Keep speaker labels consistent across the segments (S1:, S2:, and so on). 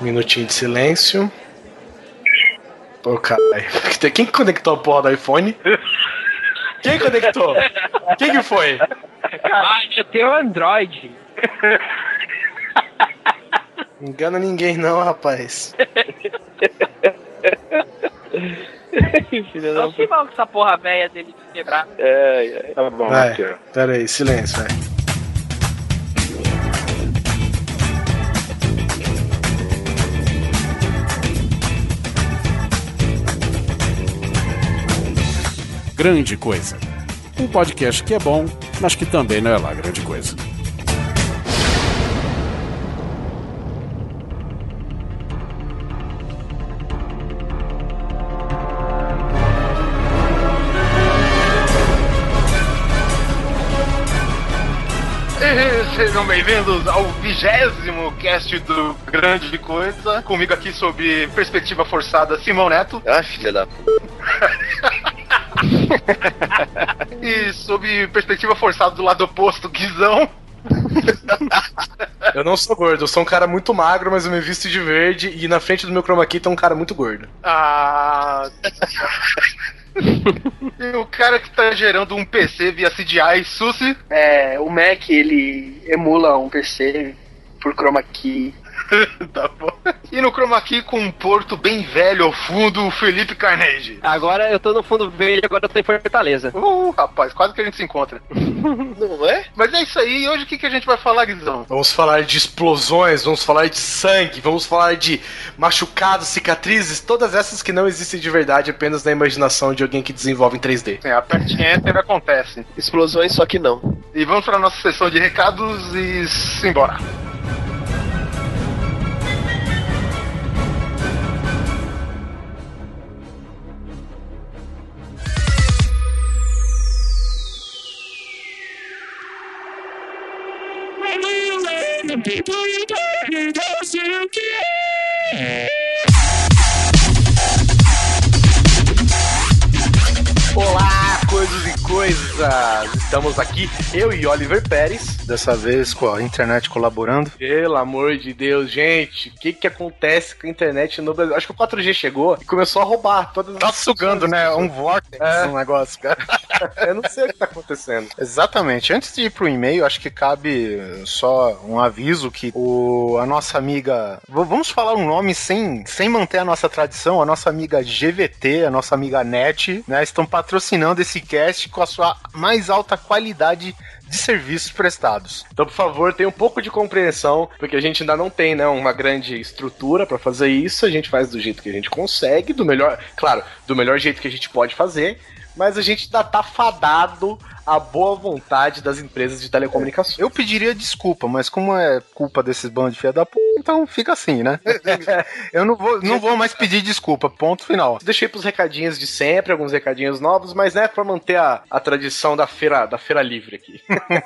S1: Minutinho de silêncio. Pô, caralho. Quem conectou a porra do iPhone? Quem conectou? Quem que foi?
S2: Ah, eu tenho Android.
S1: Engana ninguém não, rapaz.
S2: Não sei mal com essa porra velha dele de quebrar.
S3: É, é, tá bom.
S1: Vai,
S3: aqui, ó.
S1: pera aí, silêncio, vai.
S4: Grande Coisa. Um podcast que é bom, mas que também não é lá grande coisa.
S5: E Sejam bem-vindos ao vigésimo cast do Grande Coisa. Comigo aqui sob perspectiva forçada, Simão Neto.
S3: Ah, filha da p.
S5: E sob perspectiva forçada do lado oposto, Guizão.
S1: Eu não sou gordo, eu sou um cara muito magro, mas eu me visto de verde e na frente do meu chroma key tem um cara muito gordo.
S5: Ah. e o cara que tá gerando um PC via CDI, Susi.
S6: É, o Mac ele emula um PC por chroma key.
S5: tá bom. E no chroma key com um porto bem velho ao fundo, o Felipe Carnegie.
S2: Agora eu tô no fundo verde, agora eu tô em Fortaleza.
S5: Uh, rapaz, quase que a gente se encontra.
S3: Não é?
S5: Mas é isso aí, e hoje o que, que a gente vai falar, Guizão?
S1: Vamos falar de explosões, vamos falar de sangue, vamos falar de machucados, cicatrizes, todas essas que não existem de verdade, apenas na imaginação de alguém que desenvolve em 3D.
S5: É, aperte Enter acontece.
S3: Explosões, só que não.
S5: E vamos para nossa sessão de recados e simbora. people you don't need those you care. Coisas coisas! Estamos aqui, eu e Oliver Pérez.
S7: Dessa vez com a internet colaborando.
S1: Pelo amor de Deus, gente, o que que acontece com a internet no Brasil? Acho que o 4G chegou e começou a roubar todas
S7: Tá
S1: as
S7: sugando, né? Um vortex
S1: É.
S7: no negócio, cara.
S1: Eu não sei o que tá acontecendo.
S7: Exatamente. Antes de ir pro e-mail, acho que cabe só um aviso que o, a nossa amiga. Vamos falar um nome sem, sem manter a nossa tradição. A nossa amiga GVT, a nossa amiga NET, né? Estão patrocinando esse cast com a sua mais alta qualidade de serviços prestados.
S1: Então, por favor, tenha um pouco de compreensão, porque a gente ainda não tem, né, uma grande estrutura pra fazer isso. A gente faz do jeito que a gente consegue, do melhor, claro, do melhor jeito que a gente pode fazer, mas a gente ainda tá fadado à boa vontade das empresas de telecomunicações.
S7: Eu pediria desculpa, mas como é culpa desses bandos de filha da puta, então fica assim, né? Eu não vou, não vou mais pedir desculpa, ponto final.
S1: Deixei pros recadinhos de sempre, alguns recadinhos novos, mas né, pra manter a, a tradição da feira, da feira livre aqui.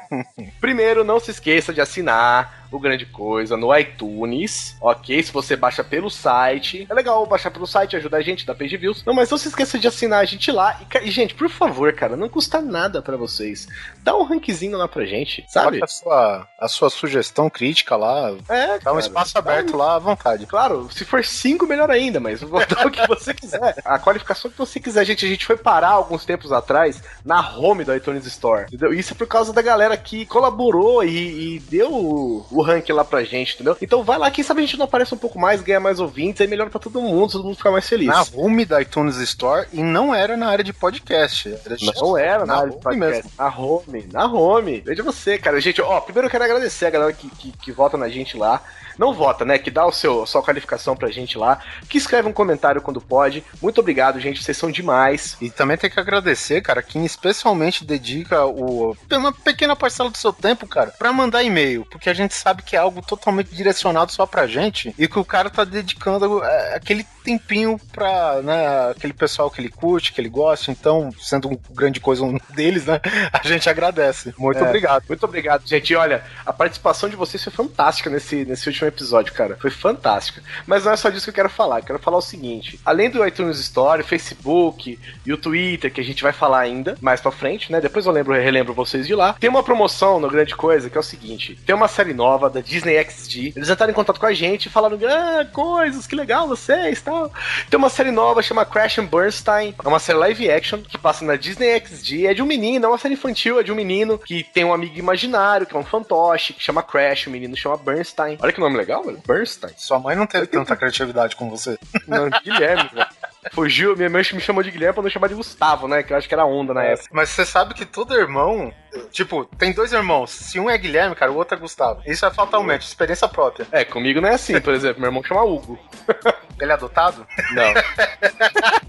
S1: Primeiro, não se esqueça de assinar o Grande Coisa no iTunes, ok? Se você baixa pelo site. É legal baixar pelo site, ajuda a gente, dá page views. Não, mas não se esqueça de assinar a gente lá. E, e, gente, por favor, cara, não custa nada pra vocês. Dá um rankzinho lá pra gente, sabe?
S7: A sua, a sua sugestão crítica lá,
S1: É,
S7: dá um
S1: cara,
S7: espaço
S1: dá
S7: aberto lá à vontade.
S1: Claro, se for cinco, melhor ainda, mas vou dar o que você quiser. A qualificação que você quiser, gente. A gente foi parar alguns tempos atrás na home do iTunes Store. Entendeu? Isso é por causa da galera que colaborou e, e deu o, o rank lá pra gente, entendeu? Então vai lá, quem sabe a gente não aparece um pouco mais, ganha mais ouvintes, aí melhora pra todo mundo, todo mundo ficar mais feliz.
S7: Na home da iTunes Store e não era na área de podcast. Era
S1: Não era na,
S7: na
S1: área de podcast.
S7: mesmo.
S1: Na home, na home. Veja você, cara. Gente, ó, primeiro eu quero agradecer a galera que, que, que vota na gente lá. Não vota, né? Que dá o seu, a sua qualificação pra gente lá. Que escreve um comentário quando pode. Muito obrigado, gente. Vocês são demais.
S7: E também tem que agradecer, cara, quem especialmente dedica o, uma pequena parcela do seu tempo, cara, pra mandar e-mail. Porque a gente sabe que é algo totalmente direcionado só pra gente e que o cara tá dedicando é, aquele tempinho pra, né, aquele pessoal que ele curte, que ele gosta. Então, sendo um grande coisa um deles, né, a gente agradece. Muito
S1: É.
S7: obrigado.
S1: Muito obrigado, gente. E olha, a participação de vocês foi fantástica nesse, nesse último episódio, cara. Foi fantástica. Mas não é só disso que eu quero falar. Eu quero falar o seguinte: além do iTunes Store, Facebook e o Twitter, que a gente vai falar ainda mais pra frente, né? Depois eu lembro, relembro vocês de lá. Tem uma promoção no Grande Coisa que é o seguinte: tem uma série nova da Disney XD. Eles entraram em contato com a gente e falaram: ah, coisas, que legal vocês tal. Tem uma série nova chama Crash and Bernstein. É uma série live action que passa na Disney XD. É de um menino, é uma série infantil, é de um menino que tem um amigo imaginário, que é um fantoche, que chama Crash, o menino chama Bernstein. Olha que nome legal, velho. Bernstein.
S7: Sua mãe não teve tanta criatividade com você.
S1: Não, Guilherme, velho. Fugiu, minha mãe me chamou de Guilherme pra não chamar de Gustavo, né? Que eu acho que era onda na época.
S7: Mas você sabe que todo irmão. Tipo, tem dois irmãos. Se um é Guilherme, cara, o outro é Gustavo. Isso é fatalmente, experiência própria.
S1: É, comigo não é assim, por exemplo. Meu irmão chama Hugo.
S7: Ele é adotado?
S1: Não.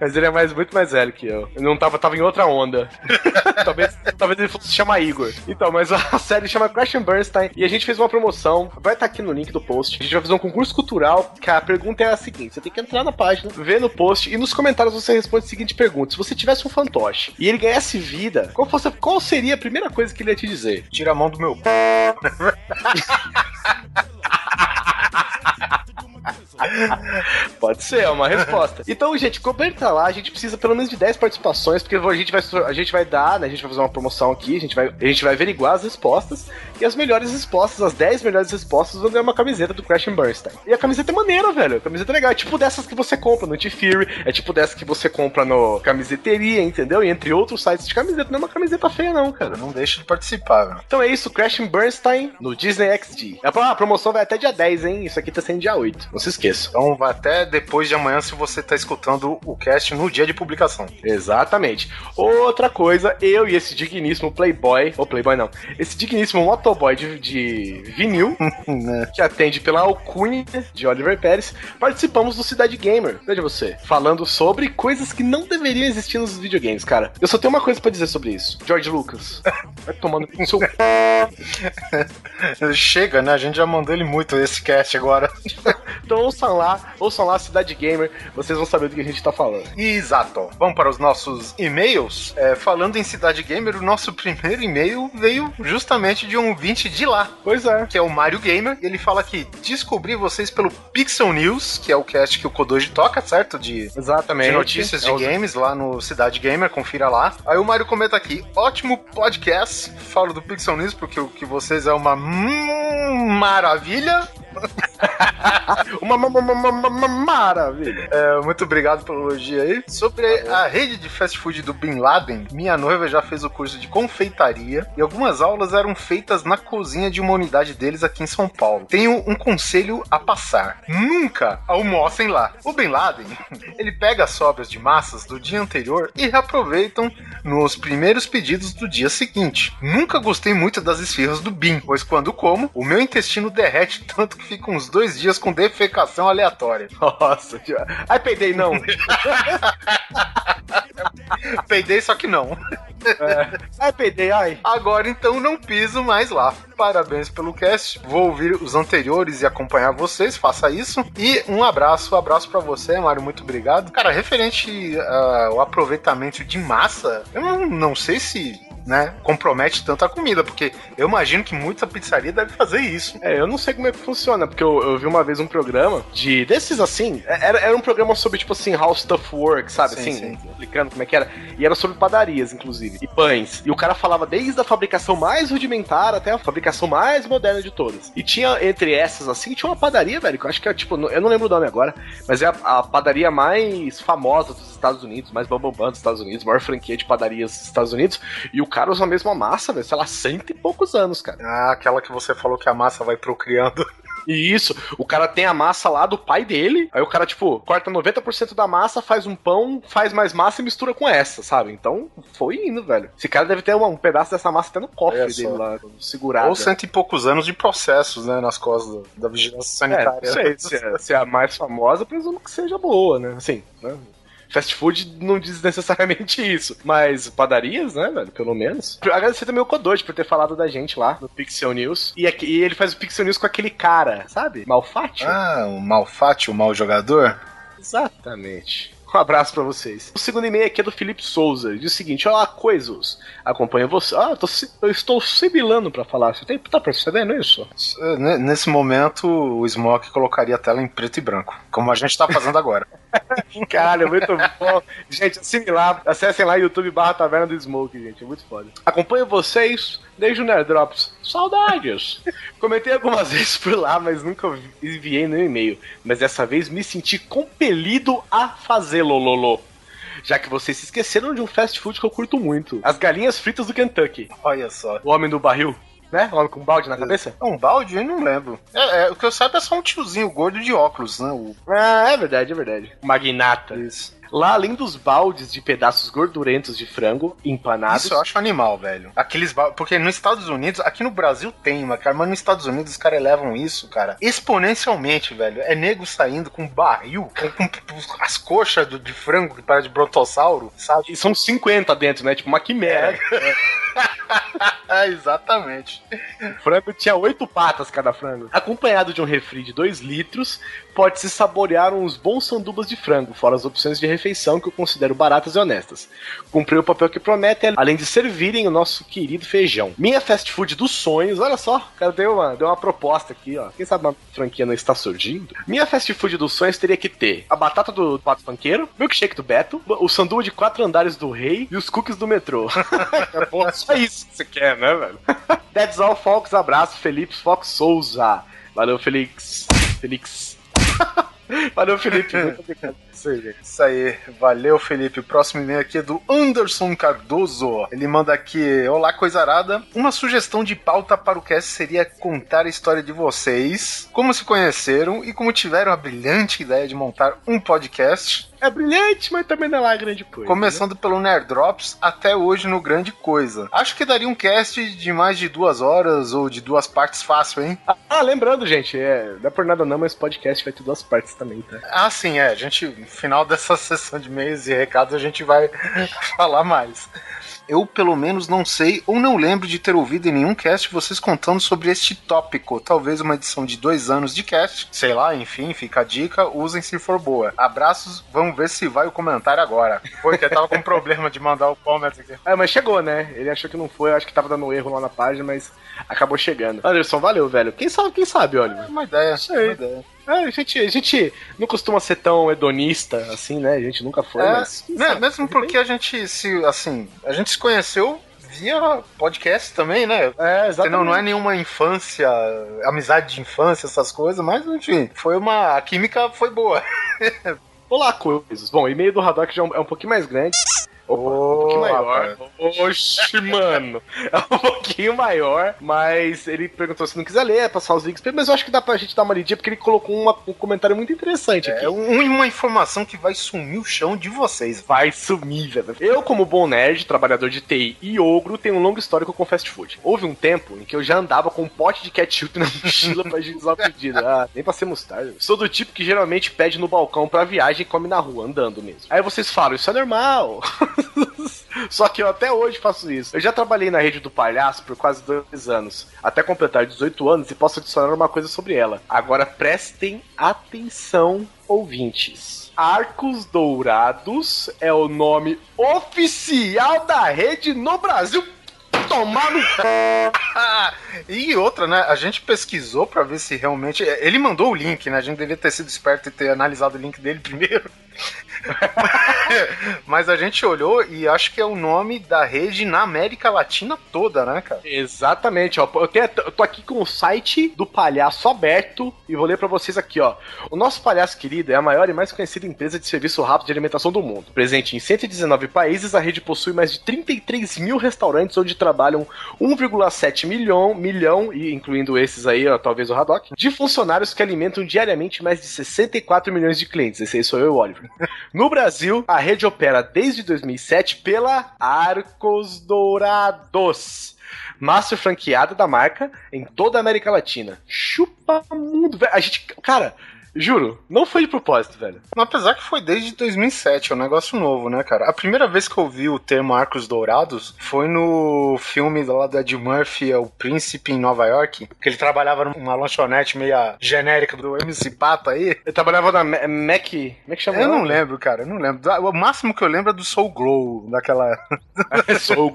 S1: Mas ele é mais, muito mais velho que eu. Ele não tava, tava em outra onda. talvez, talvez ele fosse se chamar Igor. Então, mas a série chama Crash and Bernstein e a gente fez uma promoção. Vai estar aqui no link do post. A gente vai fazer um concurso cultural. Que a pergunta é a seguinte: você tem que entrar na página, ver no post e nos comentários você responde a seguinte pergunta: se você tivesse um fantoche e ele ganhasse vida, qual, fosse, qual seria a primeira coisa que ele ia te dizer?
S7: Tira a mão do meu.
S1: Pode ser, é uma resposta. Então, gente, comenta lá, a gente precisa pelo menos de 10 participações, porque a gente vai, a gente vai dar, né? A gente vai fazer uma promoção aqui, a gente vai, a gente vai averiguar as respostas. E as melhores respostas, as 10 melhores respostas, vão ganhar uma camiseta do Crash and Bernstein. E a camiseta é maneira, velho. A camiseta é legal. É tipo dessas que você compra no T-Fury, é tipo dessas que você compra no camiseteria, entendeu? E entre outros sites de camiseta. Não é uma camiseta feia, não, cara.
S7: Não deixa de participar, velho.
S1: Então é isso, Crash and Bernstein no Disney XD. A promoção vai até dia 10, hein? Isso aqui tá sendo dia 8. Não se esqueça.
S7: Então vai até depois de amanhã se você tá escutando o cast no dia de publicação.
S1: Exatamente. Outra coisa, eu e esse digníssimo Playboy, ou Playboy não, esse digníssimo motoboy de, de vinil, né, que atende pela alcunha de Oliver Pérez, participamos do Cidade Gamer. Veja você, falando sobre coisas que não deveriam existir nos videogames, cara. Eu só tenho uma coisa para dizer sobre isso. George Lucas, vai tomando com seu.
S7: Chega, né? A gente já mandou ele muito esse cast agora.
S1: Então ouçam lá, ouçam lá Cidade Gamer, vocês vão saber do que a gente tá falando.
S7: Exato. Vamos para os nossos e-mails. É, falando em Cidade Gamer, o nosso primeiro e-mail veio justamente de um ouvinte de lá.
S1: Pois é.
S7: Que é o Mario Gamer. Ele fala que descobri vocês pelo Pixel News, que é o cast que o Kodoji toca, certo? De,
S1: Exatamente.
S7: de notícias de é games lá no Cidade Gamer, confira lá. Aí o Mario comenta aqui: ótimo podcast. Falo do Pixel News porque o que vocês é uma hum, maravilha.
S1: uma, uma, uma, uma, maravilha.
S7: É, muito obrigado pelo elogio aí. Sobre a rede de fast food do Bin Laden, minha noiva já fez o curso de confeitaria e algumas aulas eram feitas na cozinha de uma unidade deles aqui em São Paulo. Tenho um conselho a passar: nunca almocem lá. O Bin Laden, ele pega as sobras de massas do dia anterior e reaproveitam nos primeiros pedidos do dia seguinte. Nunca gostei muito das esfirras do Bin, pois quando como, o meu intestino derrete tanto que fica uns dois dias com defecação aleatória.
S1: Nossa, ai peidei não.
S7: peidei só que não.
S1: É. Ai peidei, ai.
S7: Agora então não piso mais lá. Parabéns pelo cast. Vou ouvir os anteriores e acompanhar vocês. Faça isso. E um abraço, um abraço para você, Mário. Muito obrigado. Cara, referente ao aproveitamento de massa, eu não, não sei se né, compromete tanto a comida, porque eu imagino que muita pizzaria deve fazer isso.
S1: É, eu não sei como é que funciona, porque eu, eu vi uma vez um programa de desses assim, era, era um programa sobre, tipo assim, how stuff works, sabe? Sim, assim, sim. explicando como é que era. E era sobre padarias, inclusive, e pães. E o cara falava desde a fabricação mais rudimentar até a fabricação mais moderna de todas. E tinha, entre essas, assim, tinha uma padaria, velho, que eu acho que é, tipo, eu não lembro o nome agora, mas é a, a padaria mais famosa dos Estados Unidos, mais bambambam dos Estados Unidos, maior franquia de padarias dos Estados Unidos, e o cara usa a mesma massa, velho, sei lá, cento e poucos anos, cara.
S7: Ah, aquela que você falou que a massa vai procriando.
S1: E isso, o cara tem a massa lá do pai dele, aí o cara, tipo, corta 90% da massa, faz um pão, faz mais massa e mistura com essa, sabe? Então, foi indo, velho. Esse cara deve ter uma, um pedaço dessa massa até no cofre é dele lá, segurado.
S7: Ou cento e poucos anos de processos, né, nas costas da vigilância sanitária.
S1: É, não sei, se é, se é a mais famosa, presumo que seja boa, né? Assim, né? Fast food não diz necessariamente isso. Mas padarias, né, velho? Pelo menos. Agradecer também o Kodoji por ter falado da gente lá no Pixel News. E, aqui, e ele faz o Pixel News com aquele cara, sabe? Malfátio.
S7: Ah, o Malfátio, o mau jogador?
S1: Exatamente. Um abraço para vocês. O segundo e-mail aqui é do Felipe Souza. Ele diz o seguinte: Olá, coisas. Acompanha você. Ah, eu, tô, eu estou sibilando para falar. Você tem, tá percebendo isso?
S7: Nesse momento, o Smoke colocaria a tela em preto e branco, como a gente tá fazendo agora.
S1: Caralho, muito bom. Gente, assimilar, acessem lá YouTube barra Taverna do Smoke, gente. É muito foda. Acompanho vocês desde o Nerd Drops. Saudades! Comentei algumas vezes por lá, mas nunca enviei no e-mail. Mas dessa vez me senti compelido a fazê-lo. Já que vocês se esqueceram de um fast food que eu curto muito. As galinhas fritas do Kentucky.
S7: Olha só.
S1: O homem do barril. Né? O homem com um balde na cabeça?
S7: Um balde? Eu não lembro. É, é, o que eu saiba é só um tiozinho gordo de óculos, né? O...
S1: Ah, é verdade, é verdade. Magnata.
S7: Isso.
S1: Lá, além dos baldes de pedaços gordurentos de frango empanados.
S7: Isso eu acho animal, velho. Aqueles baldes. Porque nos Estados Unidos, aqui no Brasil tem, mas, cara, mas nos Estados Unidos os caras levam isso, cara, exponencialmente, velho. É nego saindo com barril, com, com as coxas do- de frango que parece de brontossauro, sabe?
S1: E são 50 dentro, né? Tipo uma quimera.
S7: É, exatamente.
S1: O frango tinha oito patas cada frango. Acompanhado de um refri de 2 litros, pode-se saborear uns bons sandubas de frango, fora as opções de refeição que eu considero baratas e honestas. Cumpriu o papel que promete, além de servirem o nosso querido feijão. Minha fast food dos sonhos, olha só, o cara deu uma, deu uma proposta aqui, ó. Quem sabe uma franquia não está surgindo? Minha fast food dos sonhos teria que ter a batata do pato panqueiro, milkshake do Beto, o sanduba de quatro andares do rei e os cookies do metrô. é bom, só isso que você quer, né, velho? That's all, Fox. Abraço, Felipe Fox Souza. Valeu, Felix. Felix. Valeu, Felipe. Muito obrigado. Isso aí, gente.
S7: Isso aí, valeu Felipe. O próximo e-mail aqui é do Anderson Cardoso. Ele manda aqui: Olá, coisa arada. Uma sugestão de pauta para o cast seria contar a história de vocês, como se conheceram e como tiveram a brilhante ideia de montar um podcast.
S1: É brilhante, mas também não é lá grande coisa.
S7: Começando pelo Nerd Drops até hoje no Grande Coisa. Acho que daria um cast de mais de duas horas ou de duas partes fácil, hein?
S1: né? Ah, lembrando, gente, é, não é por nada não, mas podcast vai ter duas partes também, tá?
S7: Ah, sim, é. A gente, no final dessa sessão de e-mails e recados, a gente vai falar mais. Eu, pelo menos, não sei ou não lembro de ter ouvido em nenhum cast vocês contando sobre este tópico. Talvez uma edição de dois anos de cast. Sei lá, enfim, fica a dica. Usem se for boa. Abraços, vamos ver se vai o comentário agora. Foi que eu tava com problema de mandar o comment aqui.
S1: É, mas chegou, né? Ele achou que não foi, eu acho que tava dando erro lá na página, mas acabou chegando. Anderson, valeu, velho. Quem sabe, quem sabe, olha.
S7: É uma ideia,
S1: Sei.
S7: uma ideia.
S1: É, a, gente, a gente não costuma ser tão hedonista assim, né? A gente nunca foi,
S7: É,
S1: mas.
S7: né, mesmo porque a gente se, assim, a gente se conheceu via podcast também, né?
S1: É, exatamente.
S7: Não, não é nenhuma infância, amizade de infância, essas coisas, mas enfim, foi uma. A química foi boa.
S1: Olá, coisas. Bom, e-mail do Haddock já é um, é um pouquinho mais grande. Opa, um pouquinho maior. Oxi, mano. É um pouquinho maior, mas ele perguntou se não quiser ler, é passar os links mas eu acho que dá pra gente dar uma lidinha, porque ele colocou uma- um comentário muito interessante aqui.
S7: É um- uma informação que vai sumir o chão de vocês.
S1: Vai sumir, velho. Eu, como bom nerd, trabalhador de TI e ogro, tenho um longo histórico com fast food. Houve um tempo em que eu já andava com um pote de ketchup na mochila pra agilizar o pedido. Ah, nem pra ser mostarda. Sou do tipo que geralmente pede no balcão pra viagem e come na rua, andando mesmo. Aí vocês falam, isso é normal. Só que eu até hoje faço isso. Eu já trabalhei na rede do palhaço por quase dois anos, até completar 18 anos e posso adicionar uma coisa sobre ela. Agora prestem atenção, ouvintes. Arcos Dourados é o nome oficial da rede no Brasil. Tomar no
S7: e outra, né? A gente pesquisou pra ver se realmente. Ele mandou o link, né? A gente devia ter sido esperto e ter analisado o link dele primeiro. Mas a gente olhou e acho que é o nome da rede na América Latina toda, né, cara?
S1: Exatamente, ó. Eu, tenho- eu tô aqui com o site do palhaço aberto e vou ler pra vocês aqui, ó. O nosso palhaço querido é a maior e mais conhecida empresa de serviço rápido de alimentação do mundo. Presente em 119 países, a rede possui mais de 33 mil restaurantes onde trabalham 1,7 milhão, milhão, e incluindo esses aí, ó, talvez o Haddock, de funcionários que alimentam diariamente mais de 64 milhões de clientes. Esse aí sou eu Oliver. No Brasil, a rede opera desde 2007 pela Arcos Dourados. Master franqueada da marca em toda a América Latina. Chupa mundo, velho. A gente, cara, juro, não foi de propósito, velho.
S7: Apesar que foi desde 2007, é um negócio novo, né, cara? A primeira vez que eu vi o termo Arcos Dourados foi no filme lá da Ed Murphy, é O Príncipe em Nova York, que ele trabalhava numa lanchonete meia genérica do MC Pato aí.
S1: Eu trabalhava na Ma- Mac. Como é que chama?
S7: Eu não lembro, cara, eu não lembro. O máximo que eu lembro é do Soul Glow, daquela.
S1: Sou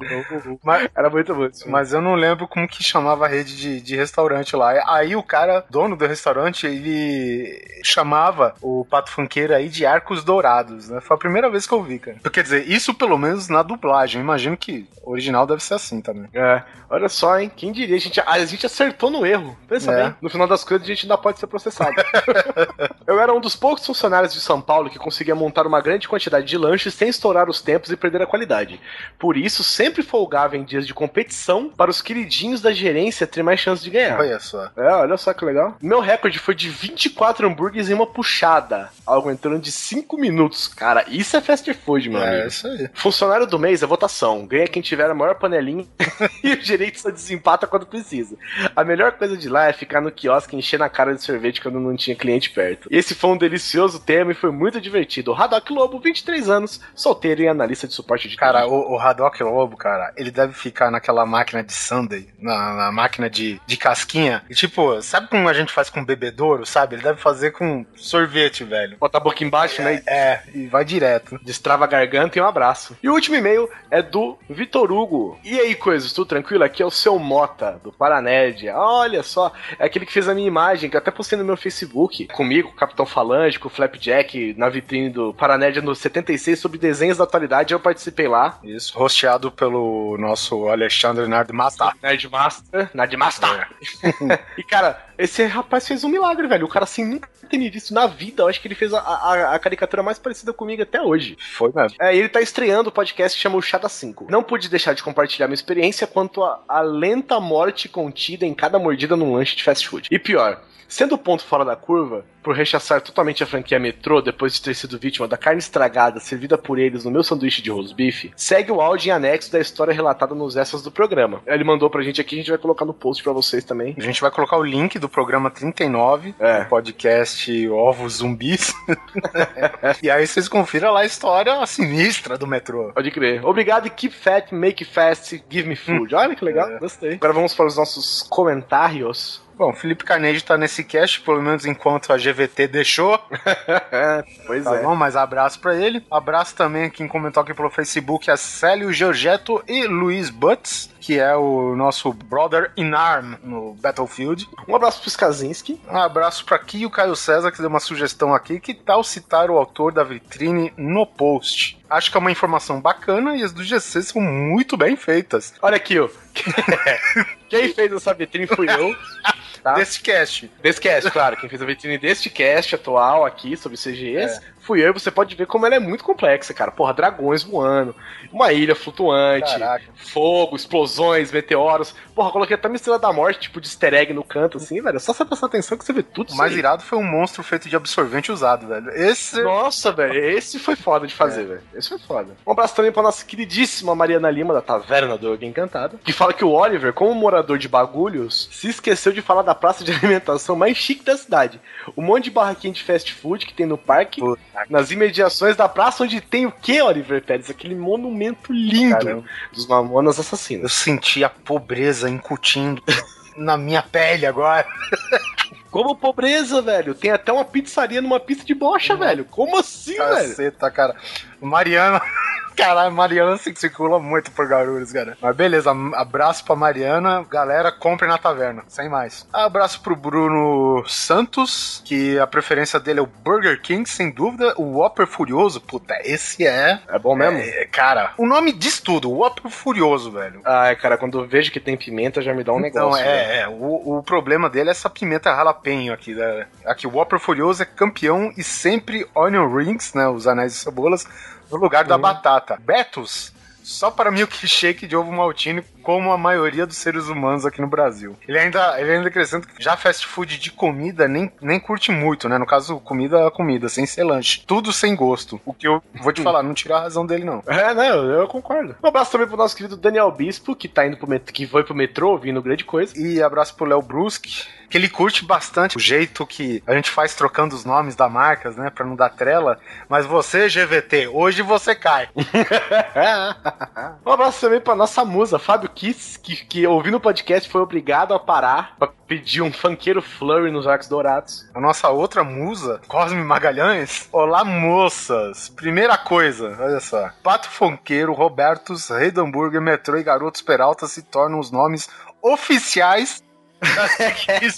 S7: Mas,
S1: Era muito bom.
S7: mas eu não lembro como que chamava a rede de, de restaurante lá. Aí o cara, dono do restaurante, ele, chamava o Pato Funkeiro aí de Arcos Dourados, né? Foi a primeira vez que eu vi, cara. Quer dizer, isso pelo menos na dublagem. Imagino que o original deve ser assim também.
S1: É, olha só, hein? Quem diria? A gente, a gente acertou no erro. Pensa
S7: É.
S1: bem. No final das coisas, a gente ainda pode ser processado. eu era um dos poucos funcionários de São Paulo que conseguia montar uma grande quantidade de lanches sem estourar os tempos e perder a qualidade. Por isso, sempre folgava em dias de competição para os queridinhos da gerência ter mais chance de ganhar.
S7: Olha só.
S1: É, olha só que legal. Meu recorde foi de 24 hambúrgueres em uma puxada, algo em torno de 5 minutos. Cara, isso é fast food, meu
S7: É isso aí.
S1: Funcionário do mês é votação. Ganha quem tiver a maior panelinha e o gerente só desempata quando precisa. A melhor coisa de lá é ficar no quiosque e encher na cara de sorvete quando não tinha cliente perto. Esse foi um delicioso tema e foi muito divertido. Haddock Lobo, 23 anos, solteiro e analista de suporte de
S7: Cara, o, o Haddock Lobo, cara, ele deve ficar naquela máquina de Sunday, na, na máquina de, de casquinha. E tipo, sabe como a gente faz com bebedouro, sabe? Ele deve fazer com sorvete, velho.
S1: Bota a boca embaixo, né? e
S7: É, e vai direto.
S1: Destrava a garganta e um abraço. E o último e-mail é do Vitor Hugo. E aí, coisas, tudo tranquilo? Aqui é o seu Mota, do Paranerd. Olha só, é aquele que fez a minha imagem, que eu até postei no meu Facebook, comigo, com o Capitão Falange, com o Flapjack, na vitrine do Paranerd no 76, sobre desenhos da atualidade. Eu participei lá.
S7: Isso, rosteado pelo nosso Alexandre Nardmata.
S1: Nerdmaster, Nerdmaster. e cara, esse rapaz fez um milagre, velho. O cara assim nunca ter me visto na vida. Eu acho que ele fez a, a- a caricatura mais parecida comigo até hoje.
S7: Foi mesmo.
S1: É, ele tá estreando o podcast que chama o Chá da 5. Não pude deixar de compartilhar minha experiência quanto à à lenta morte contida em cada mordida num lanche de fast food. E pior, sendo o ponto fora da curva, por rechaçar totalmente a franquia Metrô depois de ter sido vítima da carne estragada servida por eles no meu sanduíche de rosbife, segue o áudio em anexo da história relatada nos extras do programa. Ele mandou pra gente aqui, a gente vai colocar no post pra vocês também.
S7: A gente vai colocar o link do programa 39,
S1: É.
S7: podcast Ovos Zumbis. e aí vocês confiram lá a história sinistra do metrô.
S1: Pode crer. Obrigado e keep fat, make fast, give me food. Olha que legal,
S7: É.
S1: gostei. Agora vamos para os nossos comentários.
S7: Bom, Felipe Carnegie tá nesse cast, pelo menos enquanto a GVT deixou.
S1: pois
S7: Tá
S1: é.
S7: bom, mas abraço pra ele. Abraço também quem comentou aqui pelo Facebook, a Célio Giorgetto e Luiz Butts, que é o nosso brother in arm no Battlefield.
S1: Um abraço pro Skazinski.
S7: Um abraço pra aqui o Caio César, que deu uma sugestão aqui. Que tal citar o autor da vitrine no post? Acho que é uma informação bacana e as do GC são muito bem feitas.
S1: Olha aqui, ó. Quem fez essa vitrine fui eu. Tá?
S7: Desse cast.
S1: Desse cast, claro. Quem fez a vitrine deste cast atual aqui sobre CGs fui eu. Você pode ver como ela é muito complexa, cara. Porra, dragões voando, uma ilha flutuante,
S7: Caraca.
S1: fogo, explosões, meteoros. Porra, coloquei até uma estrela da morte, tipo de easter egg no canto, assim, velho. É só você prestar atenção que você vê tudo
S7: O mais
S1: aí.
S7: irado foi um monstro feito de absorvente usado, velho. Esse.
S1: Nossa, velho, esse foi foda de fazer, velho. Esse foi foda. Um abraço também pra nossa queridíssima Mariana Lima, da Taverna do Alguém Encantado, que fala que o Oliver, como morador de bagulhos, se esqueceu de falar da praça de alimentação mais chique da cidade. Um monte de barraquinha de fast food que tem no parque,
S7: Puta
S1: nas imediações da praça, onde tem o que, Oliver Pérez? Aquele monumento lindo
S7: Caramba.
S1: dos Mamonas
S7: Eu
S1: Assassinos.
S7: senti a pobreza incutindo na minha pele agora.
S1: Como pobreza, velho. Tem até uma pizzaria numa pista de bocha, velho. Como assim, velho?
S7: Caceta, cara. Mariana. Caralho, Mariana se circula muito por Guarulhos, cara. Mas beleza, abraço pra Mariana. Galera, compre na taverna, sem mais. Abraço pro Bruno Santos, que a preferência dele é o Burger King, sem dúvida. O Whopper Furioso, puta, esse é.
S1: É bom mesmo?
S7: é, cara, o nome diz tudo, o Whopper Furioso, velho.
S1: Ai, cara, quando eu vejo que tem pimenta já me dá um
S7: Então,
S1: negócio. velho.
S7: é, é o, o problema dele é essa pimenta jalapeno aqui. Né? Aqui, o Whopper Furioso é campeão e sempre onion rings, né? Os anéis de cebolas, no lugar da batata. Betos, só para milkshake de ovo maltine, como a maioria dos seres humanos aqui no Brasil. Ele ainda, ele ainda acrescenta que já fast food de comida nem, nem curte muito, né? No caso, comida é comida, sem ser lanche. Tudo sem gosto. O que eu vou te falar, não tira a razão dele, não.
S1: É, não, eu concordo. Um abraço também pro nosso querido Daniel Bispo, que tá indo pro met... que foi pro metrô ouvindo grande coisa.
S7: E abraço pro Léo Bruschi, que ele curte bastante o jeito que a gente faz trocando os nomes das marcas, né, pra não dar trela. Mas você, GVT, hoje você cai.
S1: um abraço também pra nossa musa, Fábio Kiss, que, que ouvindo o podcast foi obrigado a parar pra pedir um funkeiro flurry nos arcos dourados.
S7: A nossa outra musa, Cosme Magalhães. Olá, moças. Primeira coisa, olha só. Pato Fonqueiro, Robertos, Hambúrguer, Metrô e Garotos Peralta se tornam os nomes oficiais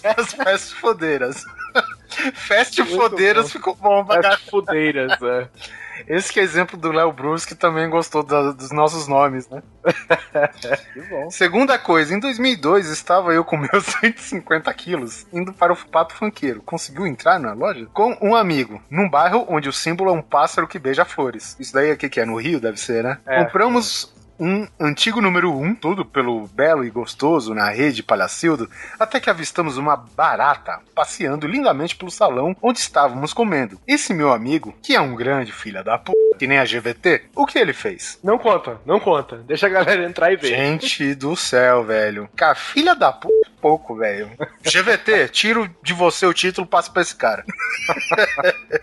S7: das fast fodeiras.
S1: Muito
S7: Fodeiras
S1: bom.
S7: ficou bom pra
S1: As fudeiras, é.
S7: Esse que é exemplo do Léo Bruce, que também gostou da- dos nossos nomes, né?
S1: Que bom.
S7: Segunda coisa, em 2002 estava eu com meus 150 quilos indo para o Pato Funkeiro. Conseguiu entrar na loja? Com um amigo, num bairro onde o símbolo é um pássaro que beija flores. Isso daí aqui que é no Rio, deve ser, né?
S1: É.
S7: Compramos um antigo número 1, tudo pelo belo e gostoso na rede Palhacildo, até que avistamos uma barata passeando lindamente pelo salão onde estávamos comendo. Esse meu amigo, que é um grande filho da p, que nem a GVT, o que ele fez?
S1: Não conta, não conta. Deixa a galera entrar e ver.
S7: Gente do céu, velho. Cara, filha da p, pouco, velho. GVT, tiro de você o título, passa pra esse cara.